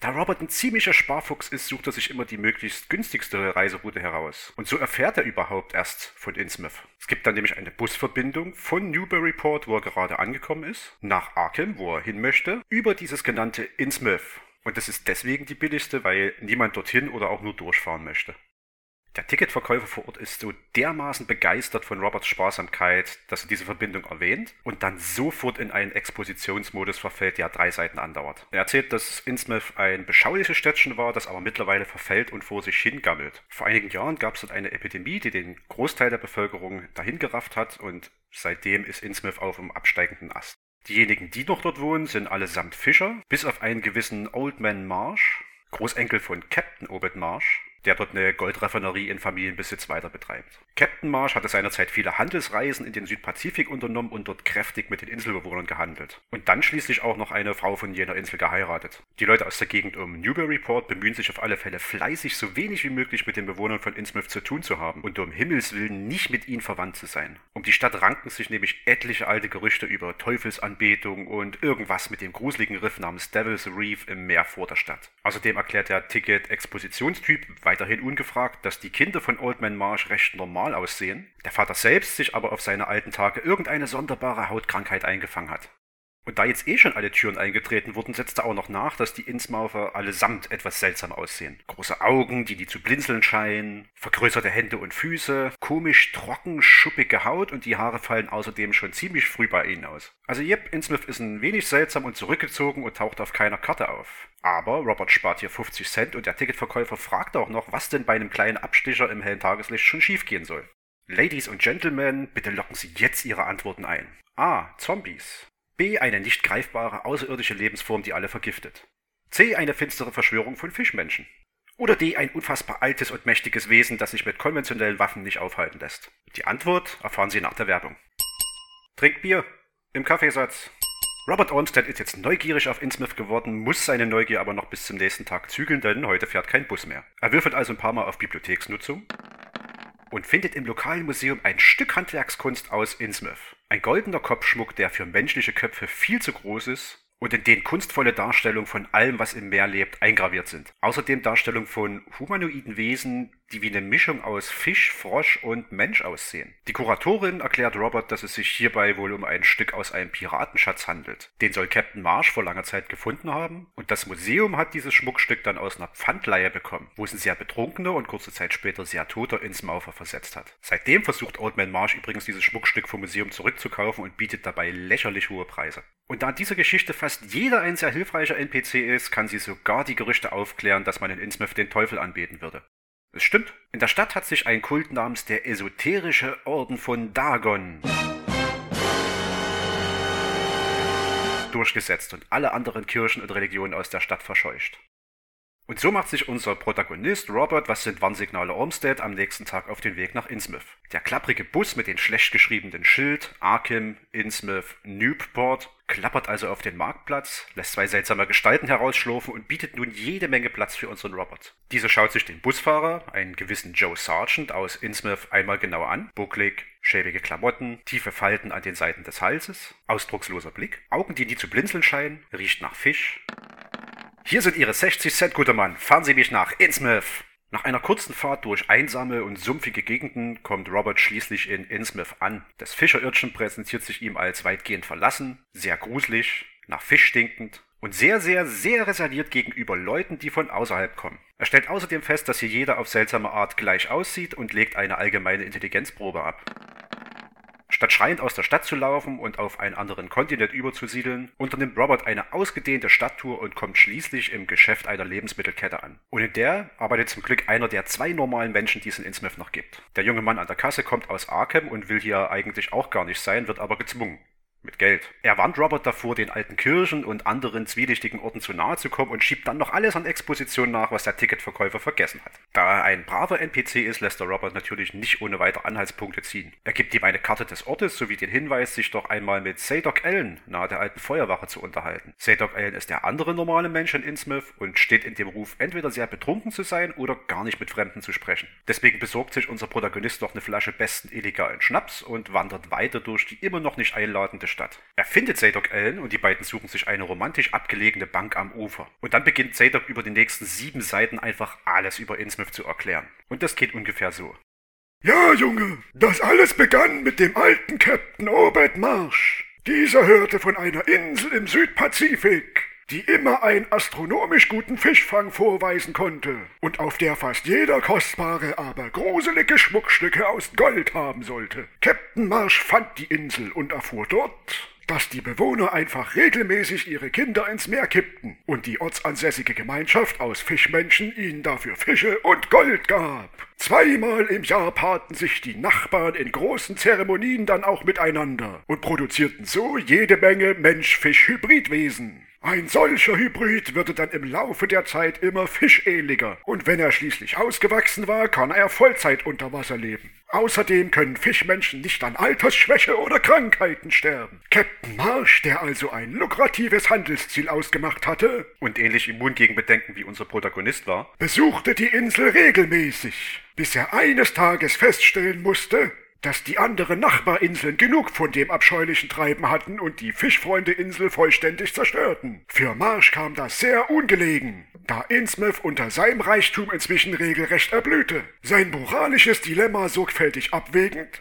Da Robert ein ziemlicher Sparfuchs ist, sucht er sich immer die möglichst günstigste Reiseroute heraus. Und so erfährt er überhaupt erst von Innsmouth. Es gibt dann nämlich eine Busverbindung von Newburyport, wo er gerade angekommen ist, nach Arkham, wo er hin möchte, über dieses genannte Innsmouth. Und das ist deswegen die billigste, weil niemand dorthin oder auch nur durchfahren möchte. Der Ticketverkäufer vor Ort ist so dermaßen begeistert von Roberts Sparsamkeit, dass er diese Verbindung erwähnt und dann sofort in einen Expositionsmodus verfällt, der drei Seiten andauert. Er erzählt, dass Innsmouth ein beschauliches Städtchen war, das aber mittlerweile verfällt und vor sich hingammelt. Vor einigen Jahren gab es dort eine Epidemie, die den Großteil der Bevölkerung dahingerafft hat und seitdem ist Innsmouth auf dem absteigenden Ast. Diejenigen, die noch dort wohnen, sind allesamt Fischer, bis auf einen gewissen Old Man Marsh, Großenkel von Captain Obed Marsh, der dort eine Goldraffinerie in Familienbesitz weiter betreibt. Captain Marsh hatte seinerzeit viele Handelsreisen in den Südpazifik unternommen und dort kräftig mit den Inselbewohnern gehandelt. Und dann schließlich auch noch eine Frau von jener Insel geheiratet. Die Leute aus der Gegend um Newburyport bemühen sich auf alle Fälle fleißig, so wenig wie möglich mit den Bewohnern von Innsmouth zu tun zu haben und um Himmels Willen nicht mit ihnen verwandt zu sein. Um die Stadt ranken sich nämlich etliche alte Gerüchte über Teufelsanbetung und irgendwas mit dem gruseligen Riff namens Devil's Reef im Meer vor der Stadt. Außerdem erklärt der Ticket-Expositionstyp weiterhin ungefragt, dass die Kinder von Old Man Marsh recht normal aussehen, der Vater selbst sich aber auf seine alten Tage irgendeine sonderbare Hautkrankheit eingefangen hat. Und da jetzt eh schon alle Türen eingetreten wurden, setzte auch noch nach, dass die Innsmoufer allesamt etwas seltsam aussehen. Große Augen, die die zu blinzeln scheinen, vergrößerte Hände und Füße, komisch trocken, schuppige Haut und die Haare fallen außerdem schon ziemlich früh bei ihnen aus. Also Jep Innsmouth ist ein wenig seltsam und zurückgezogen und taucht auf keiner Karte auf. Aber Robert spart hier 50 Cent und der Ticketverkäufer fragt auch noch, was denn bei einem kleinen Abstecher im hellen Tageslicht schon schiefgehen soll. Ladies und Gentlemen, bitte locken Sie jetzt Ihre Antworten ein. A. Zombies. B. Eine nicht greifbare außerirdische Lebensform, die alle vergiftet. C. Eine finstere Verschwörung von Fischmenschen. Oder D. Ein unfassbar altes und mächtiges Wesen, das sich mit konventionellen Waffen nicht aufhalten lässt. Die Antwort erfahren Sie nach der Werbung. Trink Bier. Im Kaffeesatz. Robert Olmsted ist jetzt neugierig auf Innsmouth geworden, muss seine Neugier aber noch bis zum nächsten Tag zügeln, denn heute fährt kein Bus mehr. Er würfelt also ein paar Mal auf Bibliotheksnutzung und findet im lokalen Museum ein Stück Handwerkskunst aus Innsmouth. Ein goldener Kopfschmuck, der für menschliche Köpfe viel zu groß ist und in denen kunstvolle Darstellungen von allem, was im Meer lebt, eingraviert sind. Außerdem Darstellungen von humanoiden Wesen, die wie eine Mischung aus Fisch, Frosch und Mensch aussehen. Die Kuratorin erklärt Robert, dass es sich hierbei wohl um ein Stück aus einem Piratenschatz handelt. Den soll Captain Marsh vor langer Zeit gefunden haben und das Museum hat dieses Schmuckstück dann aus einer Pfandleihe bekommen, wo es ein sehr betrunkener und kurze Zeit später sehr toter ins Maufer versetzt hat. Seitdem versucht Old Man Marsh übrigens dieses Schmuckstück vom Museum zurückzukaufen und bietet dabei lächerlich hohe Preise. Und da diese Geschichte fast jeder ein sehr hilfreicher NPC ist, kann sie sogar die Gerüchte aufklären, dass man in Innsmouth den Teufel anbeten würde. Es stimmt. In der Stadt hat sich ein Kult namens der Esoterische Orden von Dagon durchgesetzt und alle anderen Kirchen und Religionen aus der Stadt verscheucht. Und so macht sich unser Protagonist Robert, was sind Warnsignale Olmsted, am nächsten Tag auf den Weg nach Innsmouth. Der klapprige Bus mit den schlecht geschriebenen Schild Arkham, Innsmouth, Newport klappert also auf den Marktplatz, lässt zwei seltsame Gestalten herausschlurfen und bietet nun jede Menge Platz für unseren Robert. Dieser schaut sich den Busfahrer, einen gewissen Joe Sargent aus Innsmouth, einmal genauer an. Bucklig, schäbige Klamotten, tiefe Falten an den Seiten des Halses, ausdrucksloser Blick, Augen, die nie zu blinzeln scheinen, riecht nach Fisch. Hier sind Ihre 60 Cent, guter Mann. Fahren Sie mich nach Innsmouth. Nach einer kurzen Fahrt durch einsame und sumpfige Gegenden kommt Robert schließlich in Innsmouth an. Das Fischerirrchen präsentiert sich ihm als weitgehend verlassen, sehr gruselig, nach Fisch stinkend und sehr, sehr, sehr reserviert gegenüber Leuten, die von außerhalb kommen. Er stellt außerdem fest, dass hier jeder auf seltsame Art gleich aussieht und legt eine allgemeine Intelligenzprobe ab. Statt schreiend aus der Stadt zu laufen und auf einen anderen Kontinent überzusiedeln, unternimmt Robert eine ausgedehnte Stadttour und kommt schließlich im Geschäft einer Lebensmittelkette an. Und in der arbeitet zum Glück einer der zwei normalen Menschen, die es in Innsmouth noch gibt. Der junge Mann an der Kasse kommt aus Arkham und will hier eigentlich auch gar nicht sein, wird aber gezwungen. Mit Geld. Er warnt Robert davor, den alten Kirchen und anderen zwielichtigen Orten zu nahe zu kommen und schiebt dann noch alles an Exposition nach, was der Ticketverkäufer vergessen hat. Da er ein braver NPC ist, lässt er Robert natürlich nicht ohne weitere Anhaltspunkte ziehen. Er gibt ihm eine Karte des Ortes sowie den Hinweis, sich doch einmal mit Sadok Allen nahe der alten Feuerwache zu unterhalten. Sadok Allen ist der andere normale Mensch in Innsmouth und steht in dem Ruf, entweder sehr betrunken zu sein oder gar nicht mit Fremden zu sprechen. Deswegen besorgt sich unser Protagonist noch eine Flasche besten illegalen Schnaps und wandert weiter durch die immer noch nicht einladende Stadt. Er findet Zadok Allen und die beiden suchen sich eine romantisch abgelegene Bank am Ufer. Und dann beginnt Zadok über die nächsten sieben Seiten einfach alles über Innsmouth zu erklären. Und das geht ungefähr so. Ja, Junge, das alles begann mit dem alten Captain Obed Marsh. Dieser hörte von einer Insel im Südpazifik, die immer einen astronomisch guten Fischfang vorweisen konnte und auf der fast jeder kostbare, aber gruselige Schmuckstücke aus Gold haben sollte. Captain Marsh fand die Insel und erfuhr dort, dass die Bewohner einfach regelmäßig ihre Kinder ins Meer kippten und die ortsansässige Gemeinschaft aus Fischmenschen ihnen dafür Fische und Gold gab. Zweimal im Jahr paarten sich die Nachbarn in großen Zeremonien dann auch miteinander und produzierten so jede Menge Mensch-Fisch-Hybridwesen. Ein solcher Hybrid würde dann im Laufe der Zeit immer fischähnlicher und wenn er schließlich ausgewachsen war, kann er Vollzeit unter Wasser leben. Außerdem können Fischmenschen nicht an Altersschwäche oder Krankheiten sterben. Captain Marsh, der also ein lukratives Handelsziel ausgemacht hatte und ähnlich immun gegen Bedenken wie unser Protagonist war, besuchte die Insel regelmäßig, bis er eines Tages feststellen musste, dass die anderen Nachbarinseln genug von dem abscheulichen Treiben hatten und die Fischfreunde-Insel vollständig zerstörten. Für Marsch kam das sehr ungelegen, da Innsmouth unter seinem Reichtum inzwischen regelrecht erblühte. Sein moralisches Dilemma sorgfältig abwägend,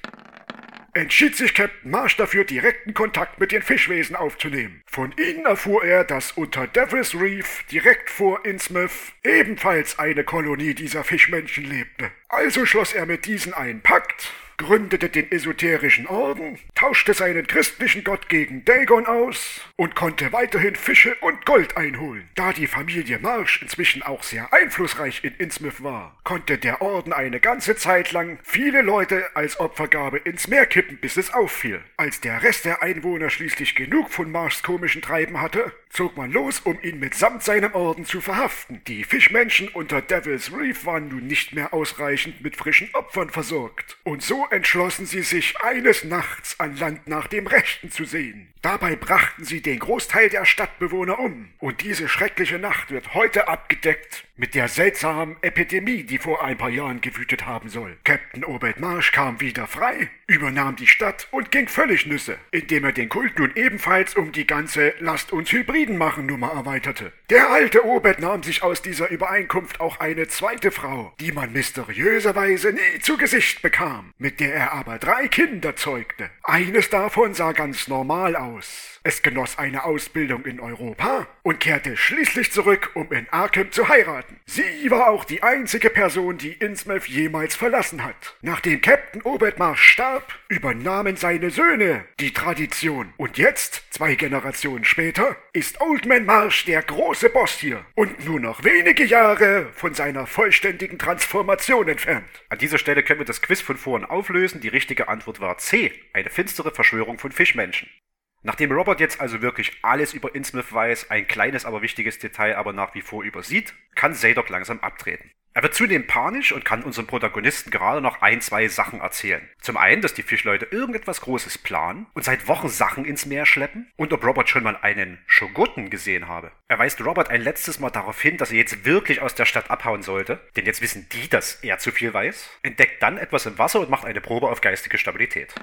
entschied sich Captain Marsh dafür, direkten Kontakt mit den Fischwesen aufzunehmen. Von ihnen erfuhr er, dass unter Devil's Reef, direkt vor Innsmouth, ebenfalls eine Kolonie dieser Fischmenschen lebte. Also schloss er mit diesen einen Pakt, gründete den esoterischen Orden, tauschte seinen christlichen Gott gegen Dagon aus und konnte weiterhin Fische und Gold einholen. Da die Familie Marsh inzwischen auch sehr einflussreich in Innsmouth war, konnte der Orden eine ganze Zeit lang viele Leute als Opfergabe ins Meer kippen, bis es auffiel. Als der Rest der Einwohner schließlich genug von Marshs komischen Treiben hatte, zog man los, um ihn mitsamt seinem Orden zu verhaften. Die Fischmenschen unter Devil's Reef waren nun nicht mehr ausreichend mit frischen Opfern versorgt. Und so entschlossen sie sich, eines Nachts an Land nach dem Rechten zu sehen. Dabei brachten sie den Großteil der Stadtbewohner um. Und diese schreckliche Nacht wird heute abgedeckt mit der seltsamen Epidemie, die vor ein paar Jahren gewütet haben soll. Captain Obed Marsh kam wieder frei, übernahm die Stadt und ging völlig Nüsse, indem er den Kult nun ebenfalls um die ganze Lasst uns Hybriden machen Nummer erweiterte. Der alte Obed nahm sich aus dieser Übereinkunft auch eine zweite Frau, die man mysteriöserweise nie zu Gesicht bekam, mit der er aber drei Kinder zeugte. Eines davon sah ganz normal aus. Es genoss eine Ausbildung in Europa und kehrte schließlich zurück, um in Arkham zu heiraten. Sie war auch die einzige Person, die Innsmouth jemals verlassen hat. Nachdem Captain Obertmarsch starb, übernahmen seine Söhne die Tradition. Und jetzt, zwei Generationen später, ist Oldman Marsh der große Boss hier und nur noch wenige Jahre von seiner vollständigen Transformation entfernt. An dieser Stelle können wir das Quiz von vorhin auflösen. Die richtige Antwort war C, eine finstere Verschwörung von Fischmenschen. Nachdem Robert jetzt also wirklich alles über Innsmouth weiß, ein kleines, aber wichtiges Detail aber nach wie vor übersieht, kann Zadok langsam abtreten. Er wird zudem panisch und kann unserem Protagonisten gerade noch ein, zwei Sachen erzählen. Zum einen, dass die Fischleute irgendetwas Großes planen und seit Wochen Sachen ins Meer schleppen und ob Robert schon mal einen Schogotten gesehen habe. Er weist Robert ein letztes Mal darauf hin, dass er jetzt wirklich aus der Stadt abhauen sollte, denn jetzt wissen die, dass er zu viel weiß, entdeckt dann etwas im Wasser und macht eine Probe auf geistige Stabilität.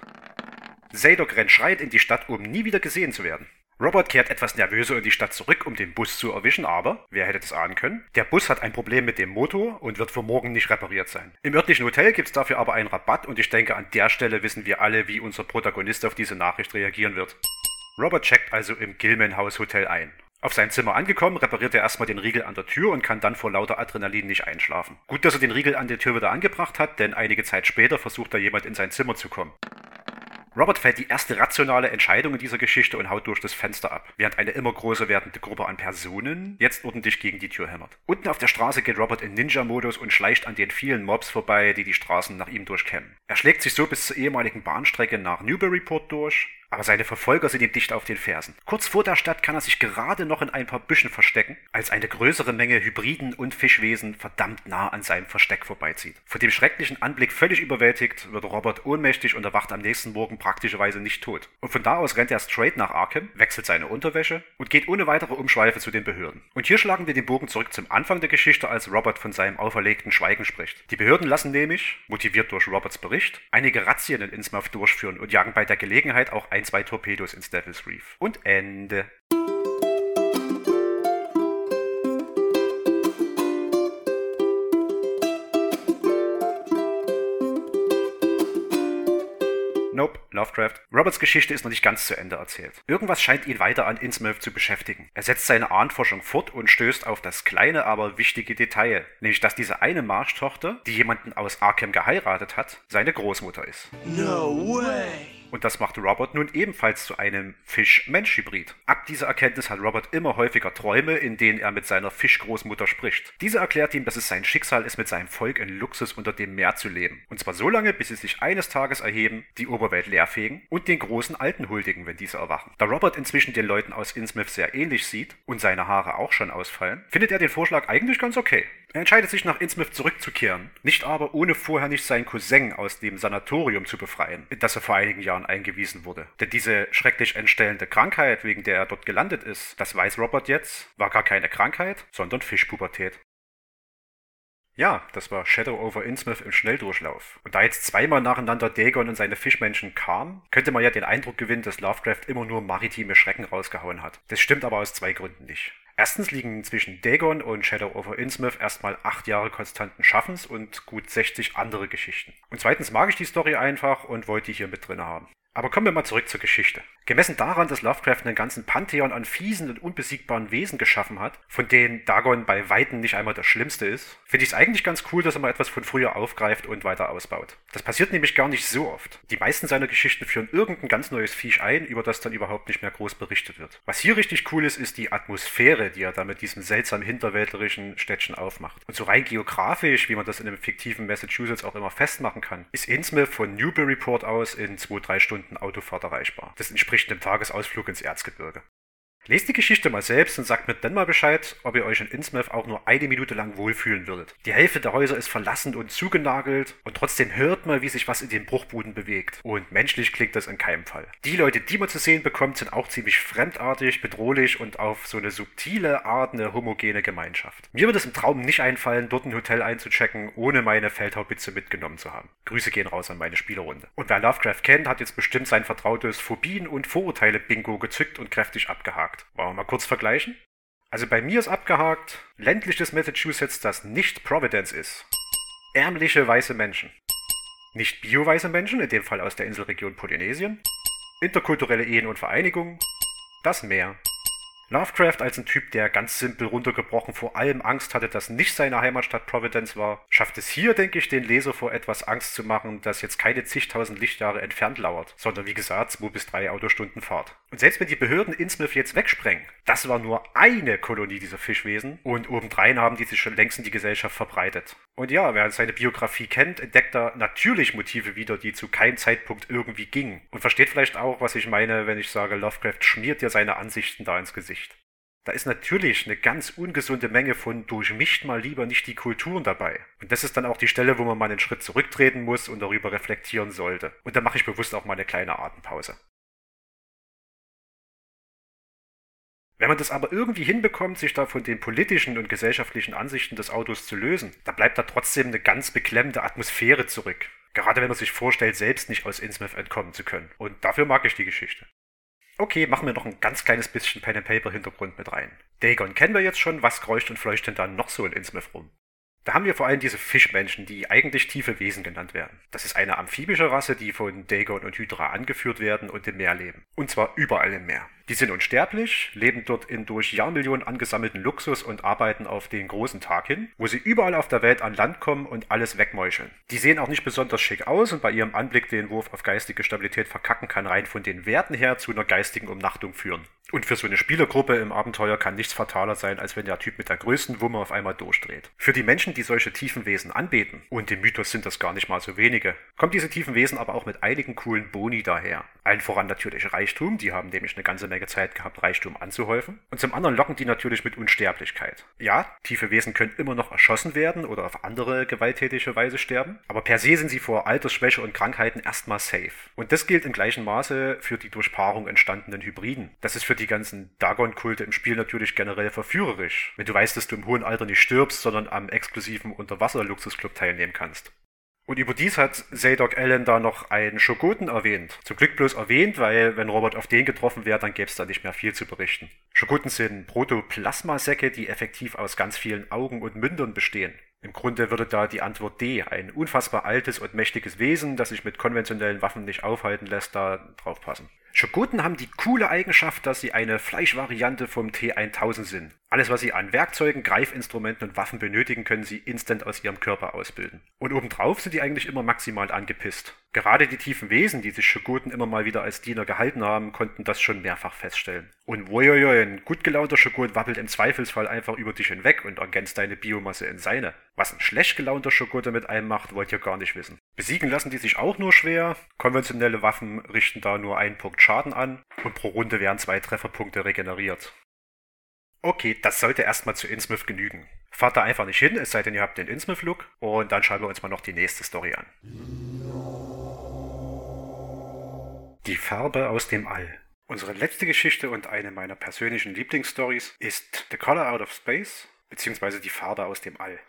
Zadok rennt schreit in die Stadt, um nie wieder gesehen zu werden. Robert kehrt etwas nervöser in die Stadt zurück, um den Bus zu erwischen, aber, wer hätte das ahnen können, der Bus hat ein Problem mit dem Motor und wird für morgen nicht repariert sein. Im örtlichen Hotel gibt es dafür aber einen Rabatt und ich denke, an der Stelle wissen wir alle, wie unser Protagonist auf diese Nachricht reagieren wird. Robert checkt also im Gilman House Hotel ein. Auf sein Zimmer angekommen, repariert er erstmal den Riegel an der Tür und kann dann vor lauter Adrenalin nicht einschlafen. Gut, dass er den Riegel an der Tür wieder angebracht hat, denn einige Zeit später versucht da jemand in sein Zimmer zu kommen. Robert fällt die erste rationale Entscheidung in dieser Geschichte und haut durch das Fenster ab, während eine immer größer werdende Gruppe an Personen jetzt ordentlich gegen die Tür hämmert. Unten auf der Straße geht Robert in Ninja-Modus und schleicht an den vielen Mobs vorbei, die die Straßen nach ihm durchkämmen. Er schlägt sich so bis zur ehemaligen Bahnstrecke nach Newburyport durch, aber seine Verfolger sind ihm dicht auf den Fersen. Kurz vor der Stadt kann er sich gerade noch in ein paar Büschen verstecken, als eine größere Menge Hybriden und Fischwesen verdammt nah an seinem Versteck vorbeizieht. Von dem schrecklichen Anblick völlig überwältigt, wird Robert ohnmächtig und erwacht am nächsten Morgen praktischerweise nicht tot. Und von da aus rennt er straight nach Arkham, wechselt seine Unterwäsche und geht ohne weitere Umschweife zu den Behörden. Und hier schlagen wir den Bogen zurück zum Anfang der Geschichte, als Robert von seinem auferlegten Schweigen spricht. Die Behörden lassen nämlich, motiviert durch Roberts Bericht, einige Razzien in Innsmouth durchführen und jagen bei der Gelegenheit auch ein, zwei Torpedos ins Devil's Reef. Und Ende. Nope, Lovecraft. Roberts Geschichte ist noch nicht ganz zu Ende erzählt. Irgendwas scheint ihn weiter an Innsmouth zu beschäftigen. Er setzt seine Ahnforschung fort und stößt auf das kleine, aber wichtige Detail, nämlich dass diese eine Marschtochter, die jemanden aus Arkham geheiratet hat, seine Großmutter ist. No way! Und das macht Robert nun ebenfalls zu einem Fisch-Mensch-Hybrid. Ab dieser Erkenntnis hat Robert immer häufiger Träume, in denen er mit seiner Fischgroßmutter spricht. Diese erklärt ihm, dass es sein Schicksal ist, mit seinem Volk in Luxus unter dem Meer zu leben. Und zwar so lange, bis sie sich eines Tages erheben, die Oberwelt leerfegen und den großen Alten huldigen, wenn diese erwachen. Da Robert inzwischen den Leuten aus Innsmouth sehr ähnlich sieht und seine Haare auch schon ausfallen, findet er den Vorschlag eigentlich ganz okay. Er entscheidet sich nach Innsmouth zurückzukehren, nicht aber ohne vorher nicht seinen Cousin aus dem Sanatorium zu befreien, in das er vor einigen Jahren eingewiesen wurde. Denn diese schrecklich entstellende Krankheit, wegen der er dort gelandet ist, das weiß Robert jetzt, war gar keine Krankheit, sondern Fischpubertät. Ja, das war Shadow over Innsmouth im Schnelldurchlauf. Und da jetzt zweimal nacheinander Dagon und seine Fischmenschen kamen, könnte man ja den Eindruck gewinnen, dass Lovecraft immer nur maritime Schrecken rausgehauen hat. Das stimmt aber aus zwei Gründen nicht. Erstens liegen zwischen Dagon und Shadow over Innsmouth erstmal acht Jahre konstanten Schaffens und gut 60 andere Geschichten. Und zweitens mag ich die Story einfach und wollte die hier mit drin haben. Aber kommen wir mal zurück zur Geschichte. Gemessen daran, dass Lovecraft einen ganzen Pantheon an fiesen und unbesiegbaren Wesen geschaffen hat, von denen Dagon bei Weitem nicht einmal das Schlimmste ist, finde ich es eigentlich ganz cool, dass er mal etwas von früher aufgreift und weiter ausbaut. Das passiert nämlich gar nicht so oft. Die meisten seiner Geschichten führen irgendein ganz neues Viech ein, über das dann überhaupt nicht mehr groß berichtet wird. Was hier richtig cool ist, ist die Atmosphäre, die er da mit diesem seltsam hinterwäldlerischen Städtchen aufmacht. Und so rein geografisch, wie man das in einem fiktiven Massachusetts auch immer festmachen kann, ist Innsmouth von Newburyport aus in zwei, drei Stunden Stunden Autofahrt erreichbar. Das entspricht einem Tagesausflug ins Erzgebirge. Lest die Geschichte mal selbst und sagt mir dann mal Bescheid, ob ihr euch in Innsmouth auch nur eine Minute lang wohlfühlen würdet. Die Hälfte der Häuser ist verlassen und zugenagelt und trotzdem hört mal, wie sich was in den Bruchbuden bewegt. Und menschlich klingt das in keinem Fall. Die Leute, die man zu sehen bekommt, sind auch ziemlich fremdartig, bedrohlich und auf so eine subtile Art eine homogene Gemeinschaft. Mir würde es im Traum nicht einfallen, dort ein Hotel einzuchecken, ohne meine Feldhaubitze mitgenommen zu haben. Grüße gehen raus an meine Spielerrunde. Und wer Lovecraft kennt, hat jetzt bestimmt sein vertrautes Phobien- und Vorurteile-Bingo gezückt und kräftig abgehakt abgehakt. Wollen wir mal kurz vergleichen? Also bei mir ist abgehakt ländliches Massachusetts, das nicht Providence ist. Ärmliche weiße Menschen. Nicht bio-weiße Menschen, in dem Fall aus der Inselregion Polynesien. Interkulturelle Ehen und Vereinigungen. Das Meer. Lovecraft als ein Typ, der ganz simpel runtergebrochen vor allem Angst hatte, dass nicht seine Heimatstadt Providence war, schafft es hier, denke ich, den Leser vor etwas Angst zu machen, das jetzt keine zigtausend Lichtjahre entfernt lauert, sondern wie gesagt zwei bis drei Autostunden Fahrt. Und selbst wenn die Behörden Innsmouth jetzt wegsprengen, das war nur eine Kolonie dieser Fischwesen und obendrein haben die sich schon längst in die Gesellschaft verbreitet. Und ja, wer seine Biografie kennt, entdeckt da natürlich Motive wieder, die zu keinem Zeitpunkt irgendwie gingen. Und versteht vielleicht auch, was ich meine, wenn ich sage, Lovecraft schmiert dir seine Ansichten da ins Gesicht. Da ist natürlich eine ganz ungesunde Menge von durchmischt mal lieber nicht die Kulturen dabei. Und das ist dann auch die Stelle, wo man mal einen Schritt zurücktreten muss und darüber reflektieren sollte. Und da mache ich bewusst auch mal eine kleine Atempause. Wenn man das aber irgendwie hinbekommt, sich da von den politischen und gesellschaftlichen Ansichten des Autos zu lösen, dann bleibt da trotzdem eine ganz beklemmende Atmosphäre zurück. Gerade wenn man sich vorstellt, selbst nicht aus Innsmouth entkommen zu können. Und dafür mag ich die Geschichte. Okay, machen wir noch ein ganz kleines bisschen Pen and Paper Hintergrund mit rein. Dagon kennen wir jetzt schon, was kreucht und fleucht denn da noch so in Innsmouth rum? Da haben wir vor allem diese Fischmenschen, die eigentlich tiefe Wesen genannt werden. Das ist eine amphibische Rasse, die von Dagon und Hydra angeführt werden und im Meer leben. Und zwar überall im Meer. Die sind unsterblich, leben dort in durch Jahrmillionen angesammelten Luxus und arbeiten auf den großen Tag hin, wo sie überall auf der Welt an Land kommen und alles wegmeucheln. Die sehen auch nicht besonders schick aus und bei ihrem Anblick den Wurf auf geistige Stabilität verkacken kann rein von den Werten her zu einer geistigen Umnachtung führen. Und für so eine Spielergruppe im Abenteuer kann nichts fataler sein, als wenn der Typ mit der größten Wumme auf einmal durchdreht. Für die Menschen, die solche tiefen Wesen anbeten, und im Mythos sind das gar nicht mal so wenige, kommen diese tiefen Wesen aber auch mit einigen coolen Boni daher. Allen voran natürlich Reichtum, die haben nämlich eine ganze Menge Zeit gehabt, Reichtum anzuhäufen. Und zum anderen locken die natürlich mit Unsterblichkeit. Ja, tiefe Wesen können immer noch erschossen werden oder auf andere gewalttätige Weise sterben, aber per se sind sie vor Altersschwäche und Krankheiten erstmal safe. Und das gilt in gleichem Maße für die durch Paarung entstandenen Hybriden. Das ist für die ganzen Dagon-Kulte im Spiel natürlich generell verführerisch, wenn du weißt, dass du im hohen Alter nicht stirbst, sondern am exklusiven Unterwasser-Luxusclub teilnehmen kannst. Und überdies hat Zadok Allen da noch einen Schogoten erwähnt. Zum Glück bloß erwähnt, weil wenn Robert auf den getroffen wäre, dann gäbe es da nicht mehr viel zu berichten. Schogoten sind Protoplasmasäcke, die effektiv aus ganz vielen Augen und Mündern bestehen. Im Grunde würde da die Antwort D, ein unfassbar altes und mächtiges Wesen, das sich mit konventionellen Waffen nicht aufhalten lässt, da drauf passen. Schogoten haben die coole Eigenschaft, dass sie eine Fleischvariante vom T1000 sind. Alles, was sie an Werkzeugen, Greifinstrumenten und Waffen benötigen, können sie instant aus ihrem Körper ausbilden. Und obendrauf sind die eigentlich immer maximal angepisst. Gerade die tiefen Wesen, die sich Shogoten immer mal wieder als Diener gehalten haben, konnten das schon mehrfach feststellen. Und wojojo, ein gut gelaunter Shogot wappelt im Zweifelsfall einfach über dich hinweg und ergänzt deine Biomasse in seine. Was ein schlecht gelaunter Shogote mit einem macht, wollt ihr gar nicht wissen. Besiegen lassen die sich auch nur schwer. Konventionelle Waffen richten da nur einen Punkt Schaden an und pro Runde werden zwei Trefferpunkte regeneriert. Okay, das sollte erstmal zu Innsmouth genügen. Fahrt da einfach nicht hin, es sei denn, ihr habt den Innsmouth-Look. Und dann schauen wir uns mal noch die nächste Story an. Die Farbe aus dem All. Unsere letzte Geschichte und eine meiner persönlichen Lieblingsstories ist The Color Out of Space, beziehungsweise die Farbe aus dem All.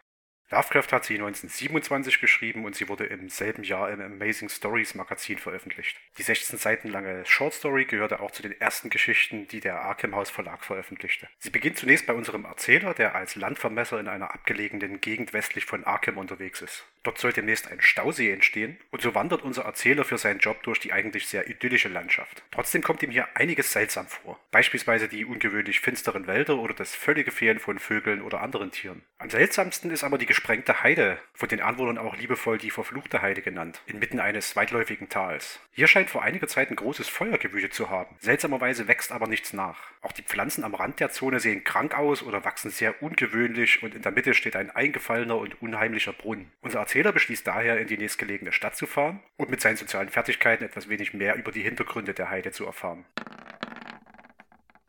Lovecraft hat sie 1927 geschrieben und sie wurde im selben Jahr im Amazing Stories Magazin veröffentlicht. Die 16 Seiten lange Short Story gehörte auch zu den ersten Geschichten, die der Arkham House Verlag veröffentlichte. Sie beginnt zunächst bei unserem Erzähler, der als Landvermesser in einer abgelegenen Gegend westlich von Arkham unterwegs ist. Dort soll demnächst ein Stausee entstehen und so wandert unser Erzähler für seinen Job durch die eigentlich sehr idyllische Landschaft. Trotzdem kommt ihm hier einiges seltsam vor. Beispielsweise die ungewöhnlich finsteren Wälder oder das völlige Fehlen von Vögeln oder anderen Tieren. Am seltsamsten ist aber die gesprengte Heide, von den Anwohnern auch liebevoll die verfluchte Heide genannt, inmitten eines weitläufigen Tals. Hier scheint vor einiger Zeit ein großes Feuer gewütet zu haben. Seltsamerweise wächst aber nichts nach. Auch die Pflanzen am Rand der Zone sehen krank aus oder wachsen sehr ungewöhnlich und in der Mitte steht ein eingefallener und unheimlicher Brunnen. Unser Erzähler beschließt daher, in die nächstgelegene Stadt zu fahren und mit seinen sozialen Fertigkeiten etwas wenig mehr über die Hintergründe der Heide zu erfahren.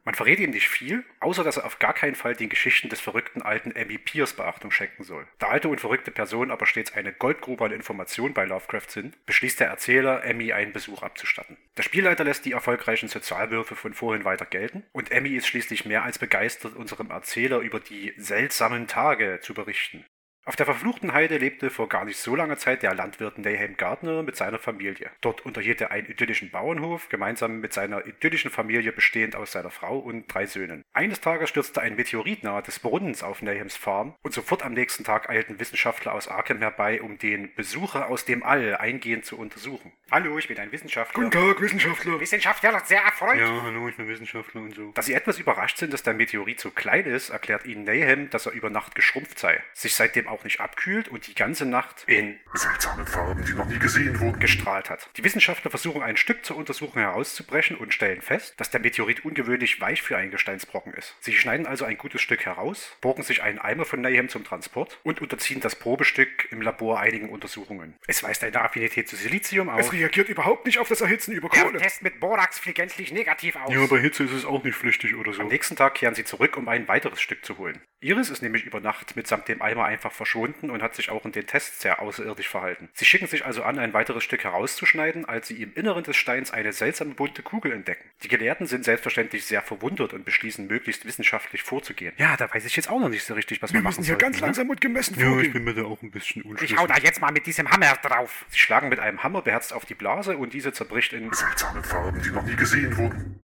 Man verrät ihm nicht viel, außer dass er auf gar keinen Fall den Geschichten des verrückten alten Emmy Pierce Beachtung schenken soll. Da alte und verrückte Person aber stets eine Goldgrube an Informationen bei Lovecraft sind, beschließt der Erzähler, Emmy einen Besuch abzustatten. Der Spielleiter lässt die erfolgreichen Sozialwürfe von vorhin weiter gelten und Emmy ist schließlich mehr als begeistert, unserem Erzähler über die seltsamen Tage zu berichten. Auf der verfluchten Heide lebte vor gar nicht so langer Zeit der Landwirt Nahum Gardner mit seiner Familie. Dort unterhielt er einen idyllischen Bauernhof, gemeinsam mit seiner idyllischen Familie bestehend aus seiner Frau und drei Söhnen. Eines Tages stürzte ein Meteorit nahe des Brunnens auf Nahums Farm und sofort am nächsten Tag eilten Wissenschaftler aus Arkham herbei, um den Besucher aus dem All eingehend zu untersuchen. Hallo, ich bin ein Wissenschaftler. Guten Tag, Wissenschaftler. Wissenschaftler, sehr erfreut. Ja, hallo, ich bin Wissenschaftler und so. Dass sie etwas überrascht sind, dass der Meteorit so klein ist, erklärt ihnen Nahum, dass er über Nacht geschrumpft sei, sich seitdem auch nicht abkühlt und die ganze Nacht in Seltsame Farben, die noch nie gesehen wurden. gestrahlt hat. Die Wissenschaftler versuchen ein Stück zur Untersuchung herauszubrechen und stellen fest, dass der Meteorit ungewöhnlich weich für einen Gesteinsbrocken ist. Sie schneiden also ein gutes Stück heraus, borgen sich einen Eimer von Nahum zum Transport und unterziehen das Probestück im Labor einigen Untersuchungen. Es weist eine Affinität zu Silizium Es auf. reagiert überhaupt nicht auf das Erhitzen über Der Kohle. Test mit Borax fiel gänzlich negativ aus. bei Hitze ist es auch nicht flüchtig oder so. Am nächsten Tag kehren sie zurück, um ein weiteres Stück zu holen. Iris ist nämlich über Nacht mitsamt dem Eimer einfach verschwunden und hat sich auch in den Tests sehr außerirdisch verhalten. Sie schicken sich also an, ein weiteres Stück herauszuschneiden, als sie im Inneren des Steins eine seltsame bunte Kugel entdecken. Die Gelehrten sind selbstverständlich sehr verwundert und beschließen, möglichst wissenschaftlich vorzugehen. Ja, da weiß ich jetzt auch noch nicht so richtig, was wir, Wir machen müssen hier sollten, ganz ne? langsam und gemessen Ja, ich bin mir da auch ein bisschen unschlüssig. Ich hau da jetzt mal mit diesem Hammer drauf. Sie schlagen mit einem Hammer beherzt auf die Blase und diese zerbricht in Seltsame Farben, die noch nie gesehen wurden.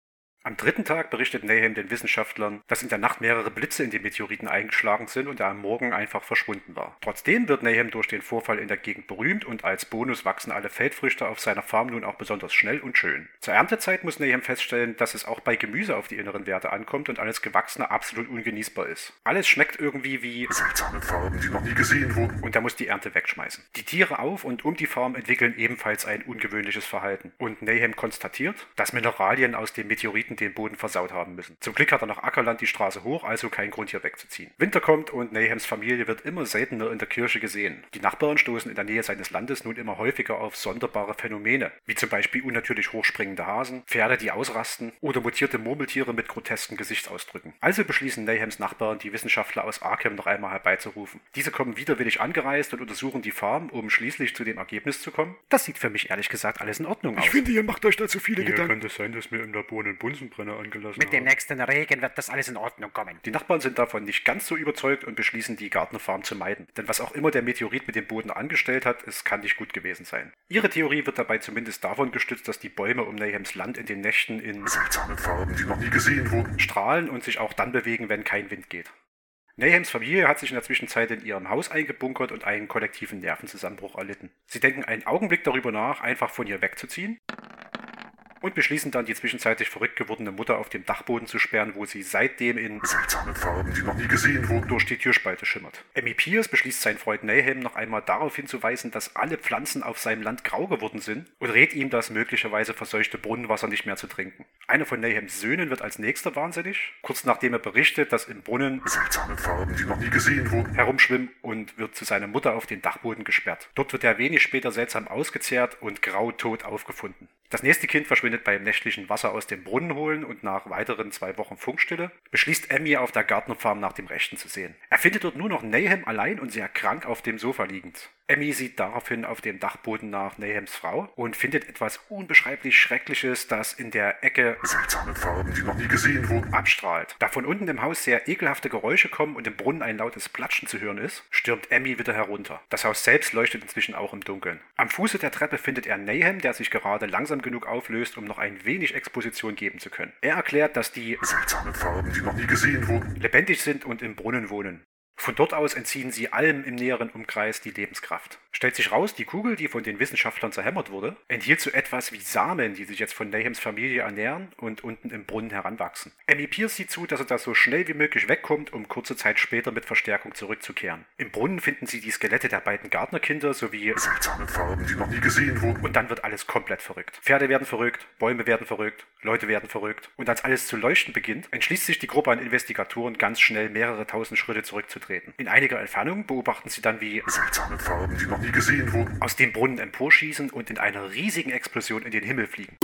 Am dritten Tag berichtet Nahum den Wissenschaftlern, dass in der Nacht mehrere Blitze in den Meteoriten eingeschlagen sind und er am Morgen einfach verschwunden war. Trotzdem wird Nahum durch den Vorfall in der Gegend berühmt und als Bonus wachsen alle Feldfrüchte auf seiner Farm nun auch besonders schnell und schön. Zur Erntezeit muss Nahum feststellen, dass es auch bei Gemüse auf die inneren Werte ankommt und alles Gewachsene absolut ungenießbar ist. Alles schmeckt irgendwie wie Seltsame Farben, die noch nie gesehen wurden. und er muss die Ernte wegschmeißen. Die Tiere auf und um die Farm entwickeln ebenfalls ein ungewöhnliches Verhalten. Und Nahum konstatiert, dass Mineralien aus den Meteoriten den Boden versaut haben müssen. Zum Glück hat er nach Ackerland die Straße hoch, also kein Grund hier wegzuziehen. Winter kommt und Nahums Familie wird immer seltener in der Kirche gesehen. Die Nachbarn stoßen in der Nähe seines Landes nun immer häufiger auf sonderbare Phänomene, wie zum Beispiel unnatürlich hochspringende Hasen, Pferde, die ausrasten oder mutierte Murmeltiere mit grotesken Gesichtsausdrücken. Also beschließen Nahums Nachbarn, die Wissenschaftler aus Arkham noch einmal herbeizurufen. Diese kommen widerwillig angereist und untersuchen die Farm, um schließlich zu dem Ergebnis zu kommen. Das sieht für mich ehrlich gesagt alles in Ordnung aus. Ich finde, ihr macht euch da zu viele Ja, Gedanken. könnte es sein, dass wir im Labor einen Bunsenbrenner angelassen Mit dem haben. nächsten Regen wird das alles in Ordnung kommen. Die Nachbarn sind davon nicht ganz so überzeugt und beschließen, die Gartnerfarm zu meiden. Denn was auch immer der Meteorit mit dem Boden angestellt hat, es kann nicht gut gewesen sein. Ihre Theorie wird dabei zumindest davon gestützt, dass die Bäume um Nahums Land in den Nächten in Seltsame Farben, die noch nie gesehen wurden. strahlen und sich auch dann bewegen, wenn kein Wind geht. Nahums Familie hat sich in der Zwischenzeit in ihrem Haus eingebunkert und einen kollektiven Nervenzusammenbruch erlitten. Sie denken einen Augenblick darüber nach, einfach von ihr wegzuziehen und beschließen dann, die zwischenzeitlich verrückt gewordene Mutter auf dem Dachboden zu sperren, wo sie seitdem in Seltsame Farben, die noch nie gesehen wurden. durch die Türspalte schimmert. Emmy Pierce beschließt seinen Freund Nahum noch einmal darauf hinzuweisen, dass alle Pflanzen auf seinem Land grau geworden sind und rät ihm, das möglicherweise verseuchte Brunnenwasser nicht mehr zu trinken. Einer von Nahums Söhnen wird als nächster wahnsinnig, kurz nachdem er berichtet, dass im Brunnen Seltsame Farben, die noch nie gesehen wurden. herumschwimmt und wird zu seiner Mutter auf den Dachboden gesperrt. Dort wird er wenig später seltsam ausgezehrt und grau tot aufgefunden. Das nächste Kind verschwindet beim nächtlichen Wasser aus dem Brunnen holen und nach weiteren zwei Wochen Funkstille beschließt Emmy auf der Gärtnerfarm nach dem Rechten zu sehen. Er findet dort nur noch Nahum allein und sehr krank auf dem Sofa liegend. Emmy sieht daraufhin auf dem Dachboden nach Nahams Frau und findet etwas unbeschreiblich Schreckliches, das in der Ecke Seltsame Farben, die noch nie gesehen wurden. abstrahlt. Da von unten im Haus sehr ekelhafte Geräusche kommen und im Brunnen ein lautes Platschen zu hören ist, stürmt Emmy wieder herunter. Das Haus selbst leuchtet inzwischen auch im Dunkeln. Am Fuße der Treppe findet er Naham, der sich gerade langsam genug auflöst, um noch ein wenig Exposition geben zu können. Er erklärt, dass die Seltsame Farben, die noch nie gesehen wurden. lebendig sind und im Brunnen wohnen. Von dort aus entziehen sie allem im näheren Umkreis die Lebenskraft. Stellt sich raus, die Kugel, die von den Wissenschaftlern zerhämmert wurde, enthielt so etwas wie Samen, die sich jetzt von Nahams Familie ernähren und unten im Brunnen heranwachsen. Emmy Pierce sieht zu, dass er da so schnell wie möglich wegkommt, um kurze Zeit später mit Verstärkung zurückzukehren. Im Brunnen finden sie die Skelette der beiden Gärtnerkinder sowie Seltsame Farben, die noch nie gesehen wurden. und dann wird alles komplett verrückt. Pferde werden verrückt, Bäume werden verrückt, Leute werden verrückt. Und als alles zu leuchten beginnt, entschließt sich die Gruppe an Investigatoren ganz schnell mehrere tausend Schritte zurückzutreten. In einiger Entfernung beobachten sie dann, wie Seltsame Farben, die noch nie gesehen wurden. aus dem Brunnen emporschießen und in einer riesigen Explosion in den Himmel fliegen.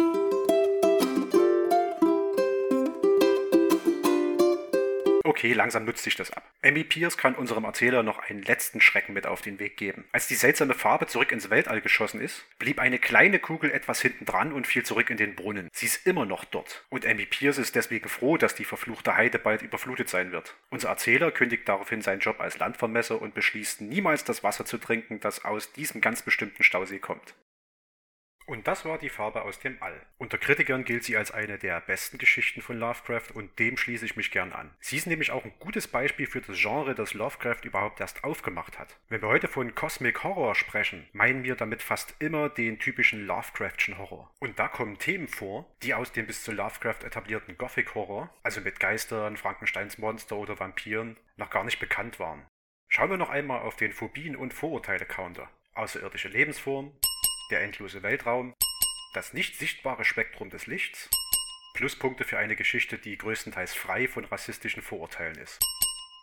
Okay, langsam nutzt sich das ab. Emmy Pierce kann unserem Erzähler noch einen letzten Schrecken mit auf den Weg geben. Als die seltsame Farbe zurück ins Weltall geschossen ist, blieb eine kleine Kugel etwas hinten dran und fiel zurück in den Brunnen. Sie ist immer noch dort. Und Emmy Pierce ist deswegen froh, dass die verfluchte Heide bald überflutet sein wird. Unser Erzähler kündigt daraufhin seinen Job als Landvermesser und beschließt niemals das Wasser zu trinken, das aus diesem ganz bestimmten Stausee kommt. Und das war die Farbe aus dem All. Unter Kritikern gilt sie als eine der besten Geschichten von Lovecraft und dem schließe ich mich gern an. Sie ist nämlich auch ein gutes Beispiel für das Genre, das Lovecraft überhaupt erst aufgemacht hat. Wenn wir heute von Cosmic Horror sprechen, meinen wir damit fast immer den typischen Lovecraftschen Horror. Und da kommen Themen vor, die aus dem bis zu Lovecraft etablierten Gothic Horror, also mit Geistern, Frankensteins Monster oder Vampiren, noch gar nicht bekannt waren. Schauen wir noch einmal auf den Phobien- und Vorurteile-Counter. Außerirdische Lebensform, der endlose Weltraum, das nicht sichtbare Spektrum des Lichts, Pluspunkte für eine Geschichte, die größtenteils frei von rassistischen Vorurteilen ist.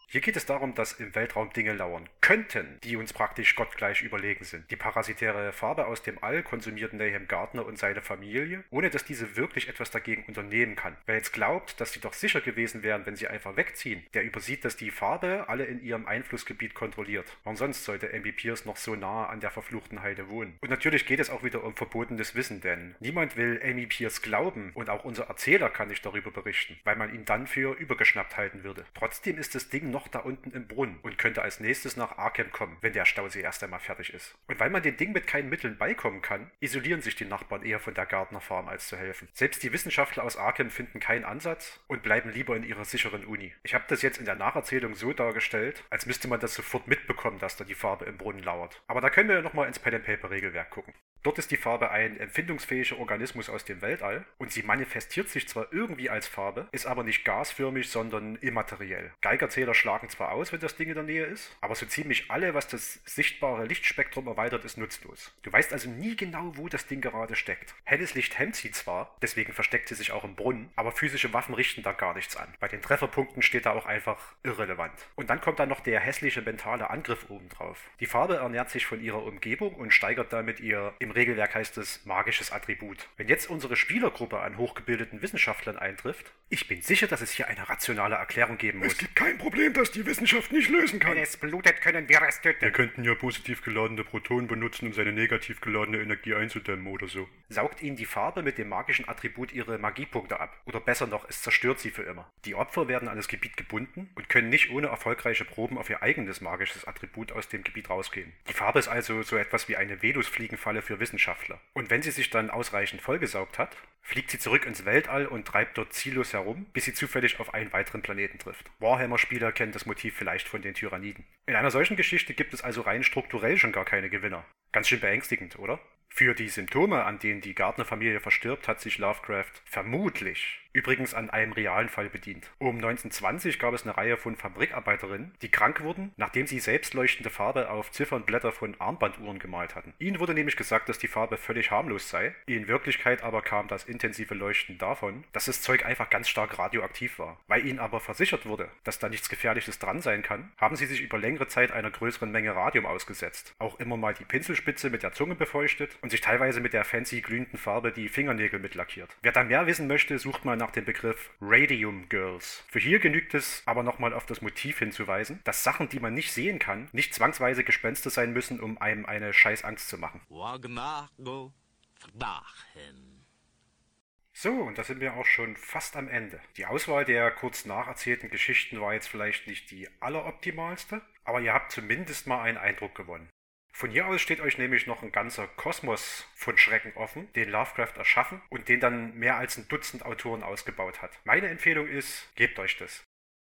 Hier geht es darum, dass im Weltraum Dinge lauern könnten, die uns praktisch gottgleich überlegen sind. Die parasitäre Farbe aus dem All konsumiert Nahum Gardner und seine Familie, ohne dass diese wirklich etwas dagegen unternehmen kann. Wer jetzt glaubt, dass sie doch sicher gewesen wären, wenn sie einfach wegziehen, der übersieht, dass die Farbe alle in ihrem Einflussgebiet kontrolliert. Warum sonst sollte Ambi Pierce noch so nah an der verfluchten Heide wohnen? Und natürlich geht es auch wieder um verbotenes Wissen, denn niemand will Amy Pierce glauben und auch unser Erzähler kann nicht darüber berichten, weil man ihn dann für übergeschnappt halten würde. Trotzdem ist das Ding noch da unten im Brunnen und könnte als nächstes nach Arkham kommen, wenn der Stausee erst einmal fertig ist. Und weil man dem Ding mit keinen Mitteln beikommen kann, isolieren sich die Nachbarn eher von der Gardner Farm als zu helfen. Selbst die Wissenschaftler aus Arkham finden keinen Ansatz und bleiben lieber in ihrer sicheren Uni. Ich habe das jetzt in der Nacherzählung so dargestellt, als müsste man das sofort mitbekommen, dass da die Farbe im Brunnen lauert. Aber da können wir ja nochmal ins Pen and Paper Regelwerk gucken. Dort ist die Farbe ein empfindungsfähiger Organismus aus dem Weltall und sie manifestiert sich zwar irgendwie als Farbe, ist aber nicht gasförmig, sondern immateriell. Geigerzähler schlagen zwar aus, wenn das Ding in der Nähe ist, aber so ziemlich alle, was das sichtbare Lichtspektrum erweitert, ist nutzlos. Du weißt also nie genau, wo das Ding gerade steckt. Helles Licht hemmt sie zwar, deswegen versteckt sie sich auch im Brunnen, aber physische Waffen richten da gar nichts an. Bei den Trefferpunkten steht da auch einfach irrelevant. Und dann kommt da noch der hässliche mentale Angriff obendrauf. Die Farbe ernährt sich von ihrer Umgebung und steigert damit ihr, im Regelwerk heißt es, magisches Attribut. Wenn jetzt unsere Spielergruppe an hochgebildeten Wissenschaftlern eintrifft, ich bin sicher, dass es hier eine rationale Erklärung geben muss. Es gibt kein Problem, das die Wissenschaft nicht lösen kann. Wenn es blutet, können wir es Wir töten. könnten ja positiv geladene Protonen benutzen, um seine negativ geladene Energie einzudämmen oder so. saugt ihnen die Farbe mit dem magischen Attribut ihre Magiepunkte ab. Oder besser noch, es zerstört sie für immer. Die Opfer werden an das Gebiet gebunden und können nicht ohne erfolgreiche Proben auf ihr eigenes magisches Attribut aus dem Gebiet rausgehen. Die Farbe ist also so etwas wie eine Venusfliegenfalle für Wissenschaftler. Und wenn sie sich dann ausreichend vollgesaugt hat, fliegt sie zurück ins Weltall und treibt dort ziellos herum, bis sie zufällig auf einen weiteren Planeten trifft. Warhammer-Spieler kennen das Motiv vielleicht von den Tyranniden. In einer solchen Geschichte gibt es also rein strukturell schon gar keine Gewinner. Ganz schön beängstigend, oder? Für die Symptome, an denen die Gardner-Familie verstirbt, hat sich Lovecraft vermutlich übrigens an einem realen Fall bedient. Um 1920 gab es eine Reihe von Fabrikarbeiterinnen, die krank wurden, nachdem sie selbstleuchtende Farbe auf Ziffernblätter von Armbanduhren gemalt hatten. Ihnen wurde nämlich gesagt, dass die Farbe völlig harmlos sei. In Wirklichkeit aber kam das intensive Leuchten davon, dass das Zeug einfach ganz stark radioaktiv war. Weil ihnen aber versichert wurde, dass da nichts Gefährliches dran sein kann, haben sie sich über längere Zeit einer größeren Menge Radium ausgesetzt. Auch immer mal die Pinselspitze mit der Zunge befeuchtet und sich teilweise mit der fancy glühenden Farbe die Fingernägel mit lackiert. Wer da mehr wissen möchte, sucht mal nach dem Begriff Radium Girls. Für hier genügt es aber nochmal auf das Motiv hinzuweisen, dass Sachen, die man nicht sehen kann, nicht zwangsweise Gespenster sein müssen, um einem eine Scheißangst zu machen. So, und da sind wir auch schon fast am Ende. Die Auswahl der kurz nacherzählten Geschichten war jetzt vielleicht nicht die alleroptimalste, aber ihr habt zumindest mal einen Eindruck gewonnen. Von hier aus steht euch nämlich noch ein ganzer Kosmos von Schrecken offen, den Lovecraft erschaffen und den dann mehr als ein Dutzend Autoren ausgebaut hat. Meine Empfehlung ist, gebt euch das.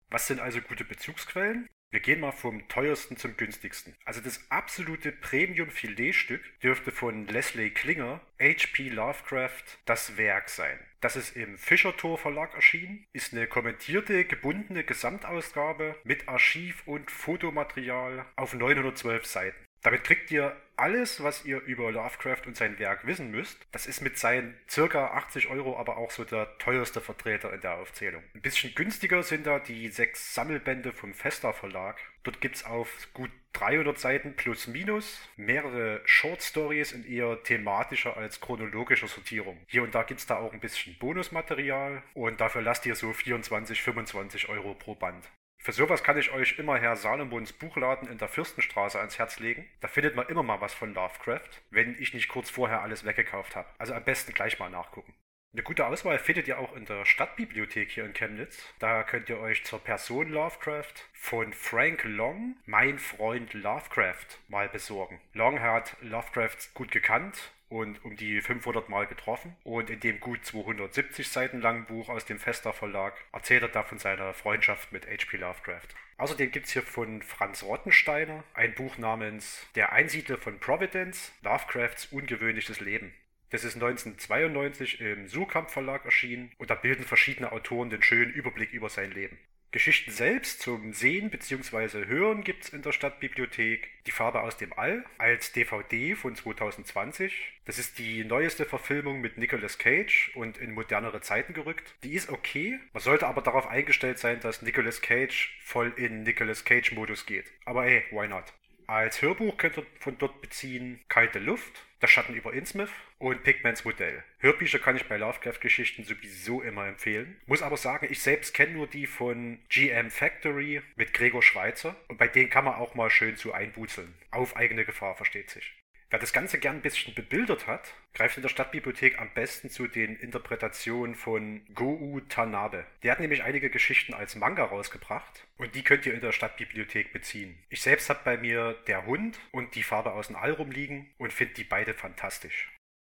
Was sind also gute Bezugsquellen? Wir gehen mal vom teuersten zum günstigsten. Also das absolute Premium-Filetstück dürfte von Leslie Klinger, H.P. Lovecraft, das Werk sein. Das ist im Fischertor Verlag erschienen, ist eine kommentierte, gebundene Gesamtausgabe mit Archiv und Fotomaterial auf 912 Seiten. Damit kriegt ihr alles, was ihr über Lovecraft und sein Werk wissen müsst. Das ist mit seinen circa 80 Euro aber auch so der teuerste Vertreter in der Aufzählung. Ein bisschen günstiger sind da die sechs Sammelbände vom Festa Verlag. Dort gibt es auf gut 300 Seiten plus minus mehrere Short Stories in eher thematischer als chronologischer Sortierung. Hier und da gibt es da auch ein bisschen Bonusmaterial und dafür lasst ihr so 24, 25 Euro pro Band. Für sowas kann ich euch immer Herr Salomons Buchladen in der Fürstenstraße ans Herz legen. Da findet man immer mal was von Lovecraft, wenn ich nicht kurz vorher alles weggekauft habe. Also am besten gleich mal nachgucken. Eine gute Auswahl findet ihr auch in der Stadtbibliothek hier in Chemnitz. Da könnt ihr euch zur Person Lovecraft von Frank Long, mein Freund Lovecraft, mal besorgen. Long hat Lovecraft gut gekannt und um die 500 Mal getroffen. Und in dem gut 270 Seiten langen Buch aus dem Festa Verlag erzählt er da von seiner Freundschaft mit H.P. Lovecraft. Außerdem gibt es hier von Franz Rottensteiner ein Buch namens Der Einsiedler von Providence, Lovecrafts ungewöhnliches Leben. Das ist 1992 im Surkamp Verlag erschienen und da bilden verschiedene Autoren den schönen Überblick über sein Leben. Geschichten selbst zum Sehen bzw. Hören gibt es in der Stadtbibliothek. Die Farbe aus dem All als DVD von 2020. Das ist die neueste Verfilmung mit Nicolas Cage und in modernere Zeiten gerückt. Die ist okay. Man sollte aber darauf eingestellt sein, dass Nicolas Cage voll in Nicolas Cage-Modus geht. Aber ey, why not? Als Hörbuch könnt ihr von dort beziehen Kalte Luft, Der Schatten über Innsmouth und Pigments Modell. Hörbücher kann ich bei Lovecraft-Geschichten sowieso immer empfehlen. Muss aber sagen, ich selbst kenne nur die von GM Factory mit Gregor Schweitzer und bei denen kann man auch mal schön zu einbuzeln. Auf eigene Gefahr, versteht sich. Wer das Ganze gern ein bisschen bebildert hat, greift in der Stadtbibliothek am besten zu den Interpretationen von Gou Tanabe. Der hat nämlich einige Geschichten als Manga rausgebracht und die könnt ihr in der Stadtbibliothek beziehen. Ich selbst habe bei mir Der Hund und Die Farbe aus dem All rumliegen und finde die beide fantastisch.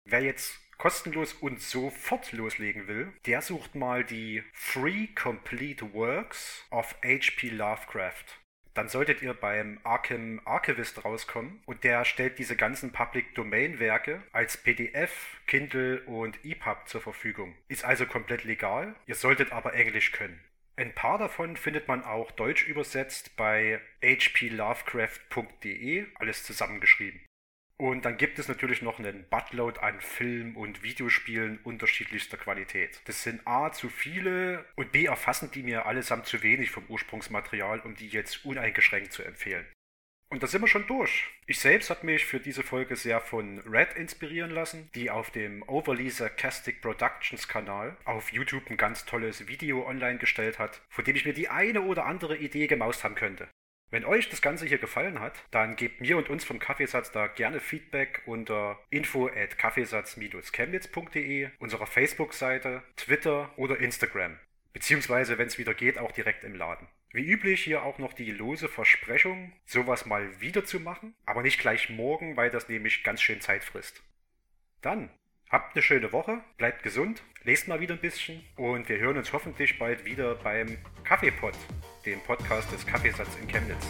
Wer jetzt kostenlos und sofort loslegen will, der sucht mal die Free Complete Works of H.P. Lovecraft dann solltet ihr beim Arkham Archivist rauskommen und der stellt diese ganzen Public Domain Werke als PDF, Kindle und EPUB zur Verfügung. Ist also komplett legal, ihr solltet aber Englisch können. Ein paar davon findet man auch deutsch übersetzt bei hplovecraft.de, alles zusammengeschrieben. Und dann gibt es natürlich noch einen Buttload an Film- und Videospielen unterschiedlichster Qualität. Das sind A zu viele und B erfassen die mir allesamt zu wenig vom Ursprungsmaterial, um die jetzt uneingeschränkt zu empfehlen. Und da sind wir schon durch. Ich selbst habe mich für diese Folge sehr von Red inspirieren lassen, die auf dem Overly Sarcastic Productions Kanal auf YouTube ein ganz tolles Video online gestellt hat, von dem ich mir die eine oder andere Idee gemaust haben könnte. Wenn euch das Ganze hier gefallen hat, dann gebt mir und uns vom Kaffeesatz da gerne Feedback unter info at kaffeesatz-chemnitz.de, unserer Facebook-Seite, Twitter oder Instagram. Beziehungsweise, wenn es wieder geht, auch direkt im Laden. Wie üblich hier auch noch die lose Versprechung, sowas mal wieder zu machen, aber nicht gleich morgen, weil das nämlich ganz schön Zeit frisst. Dann habt eine schöne Woche, bleibt gesund, lest mal wieder ein bisschen und wir hören uns hoffentlich bald wieder beim Kaffeepot dem Podcast des Kaffeesatz in Chemnitz.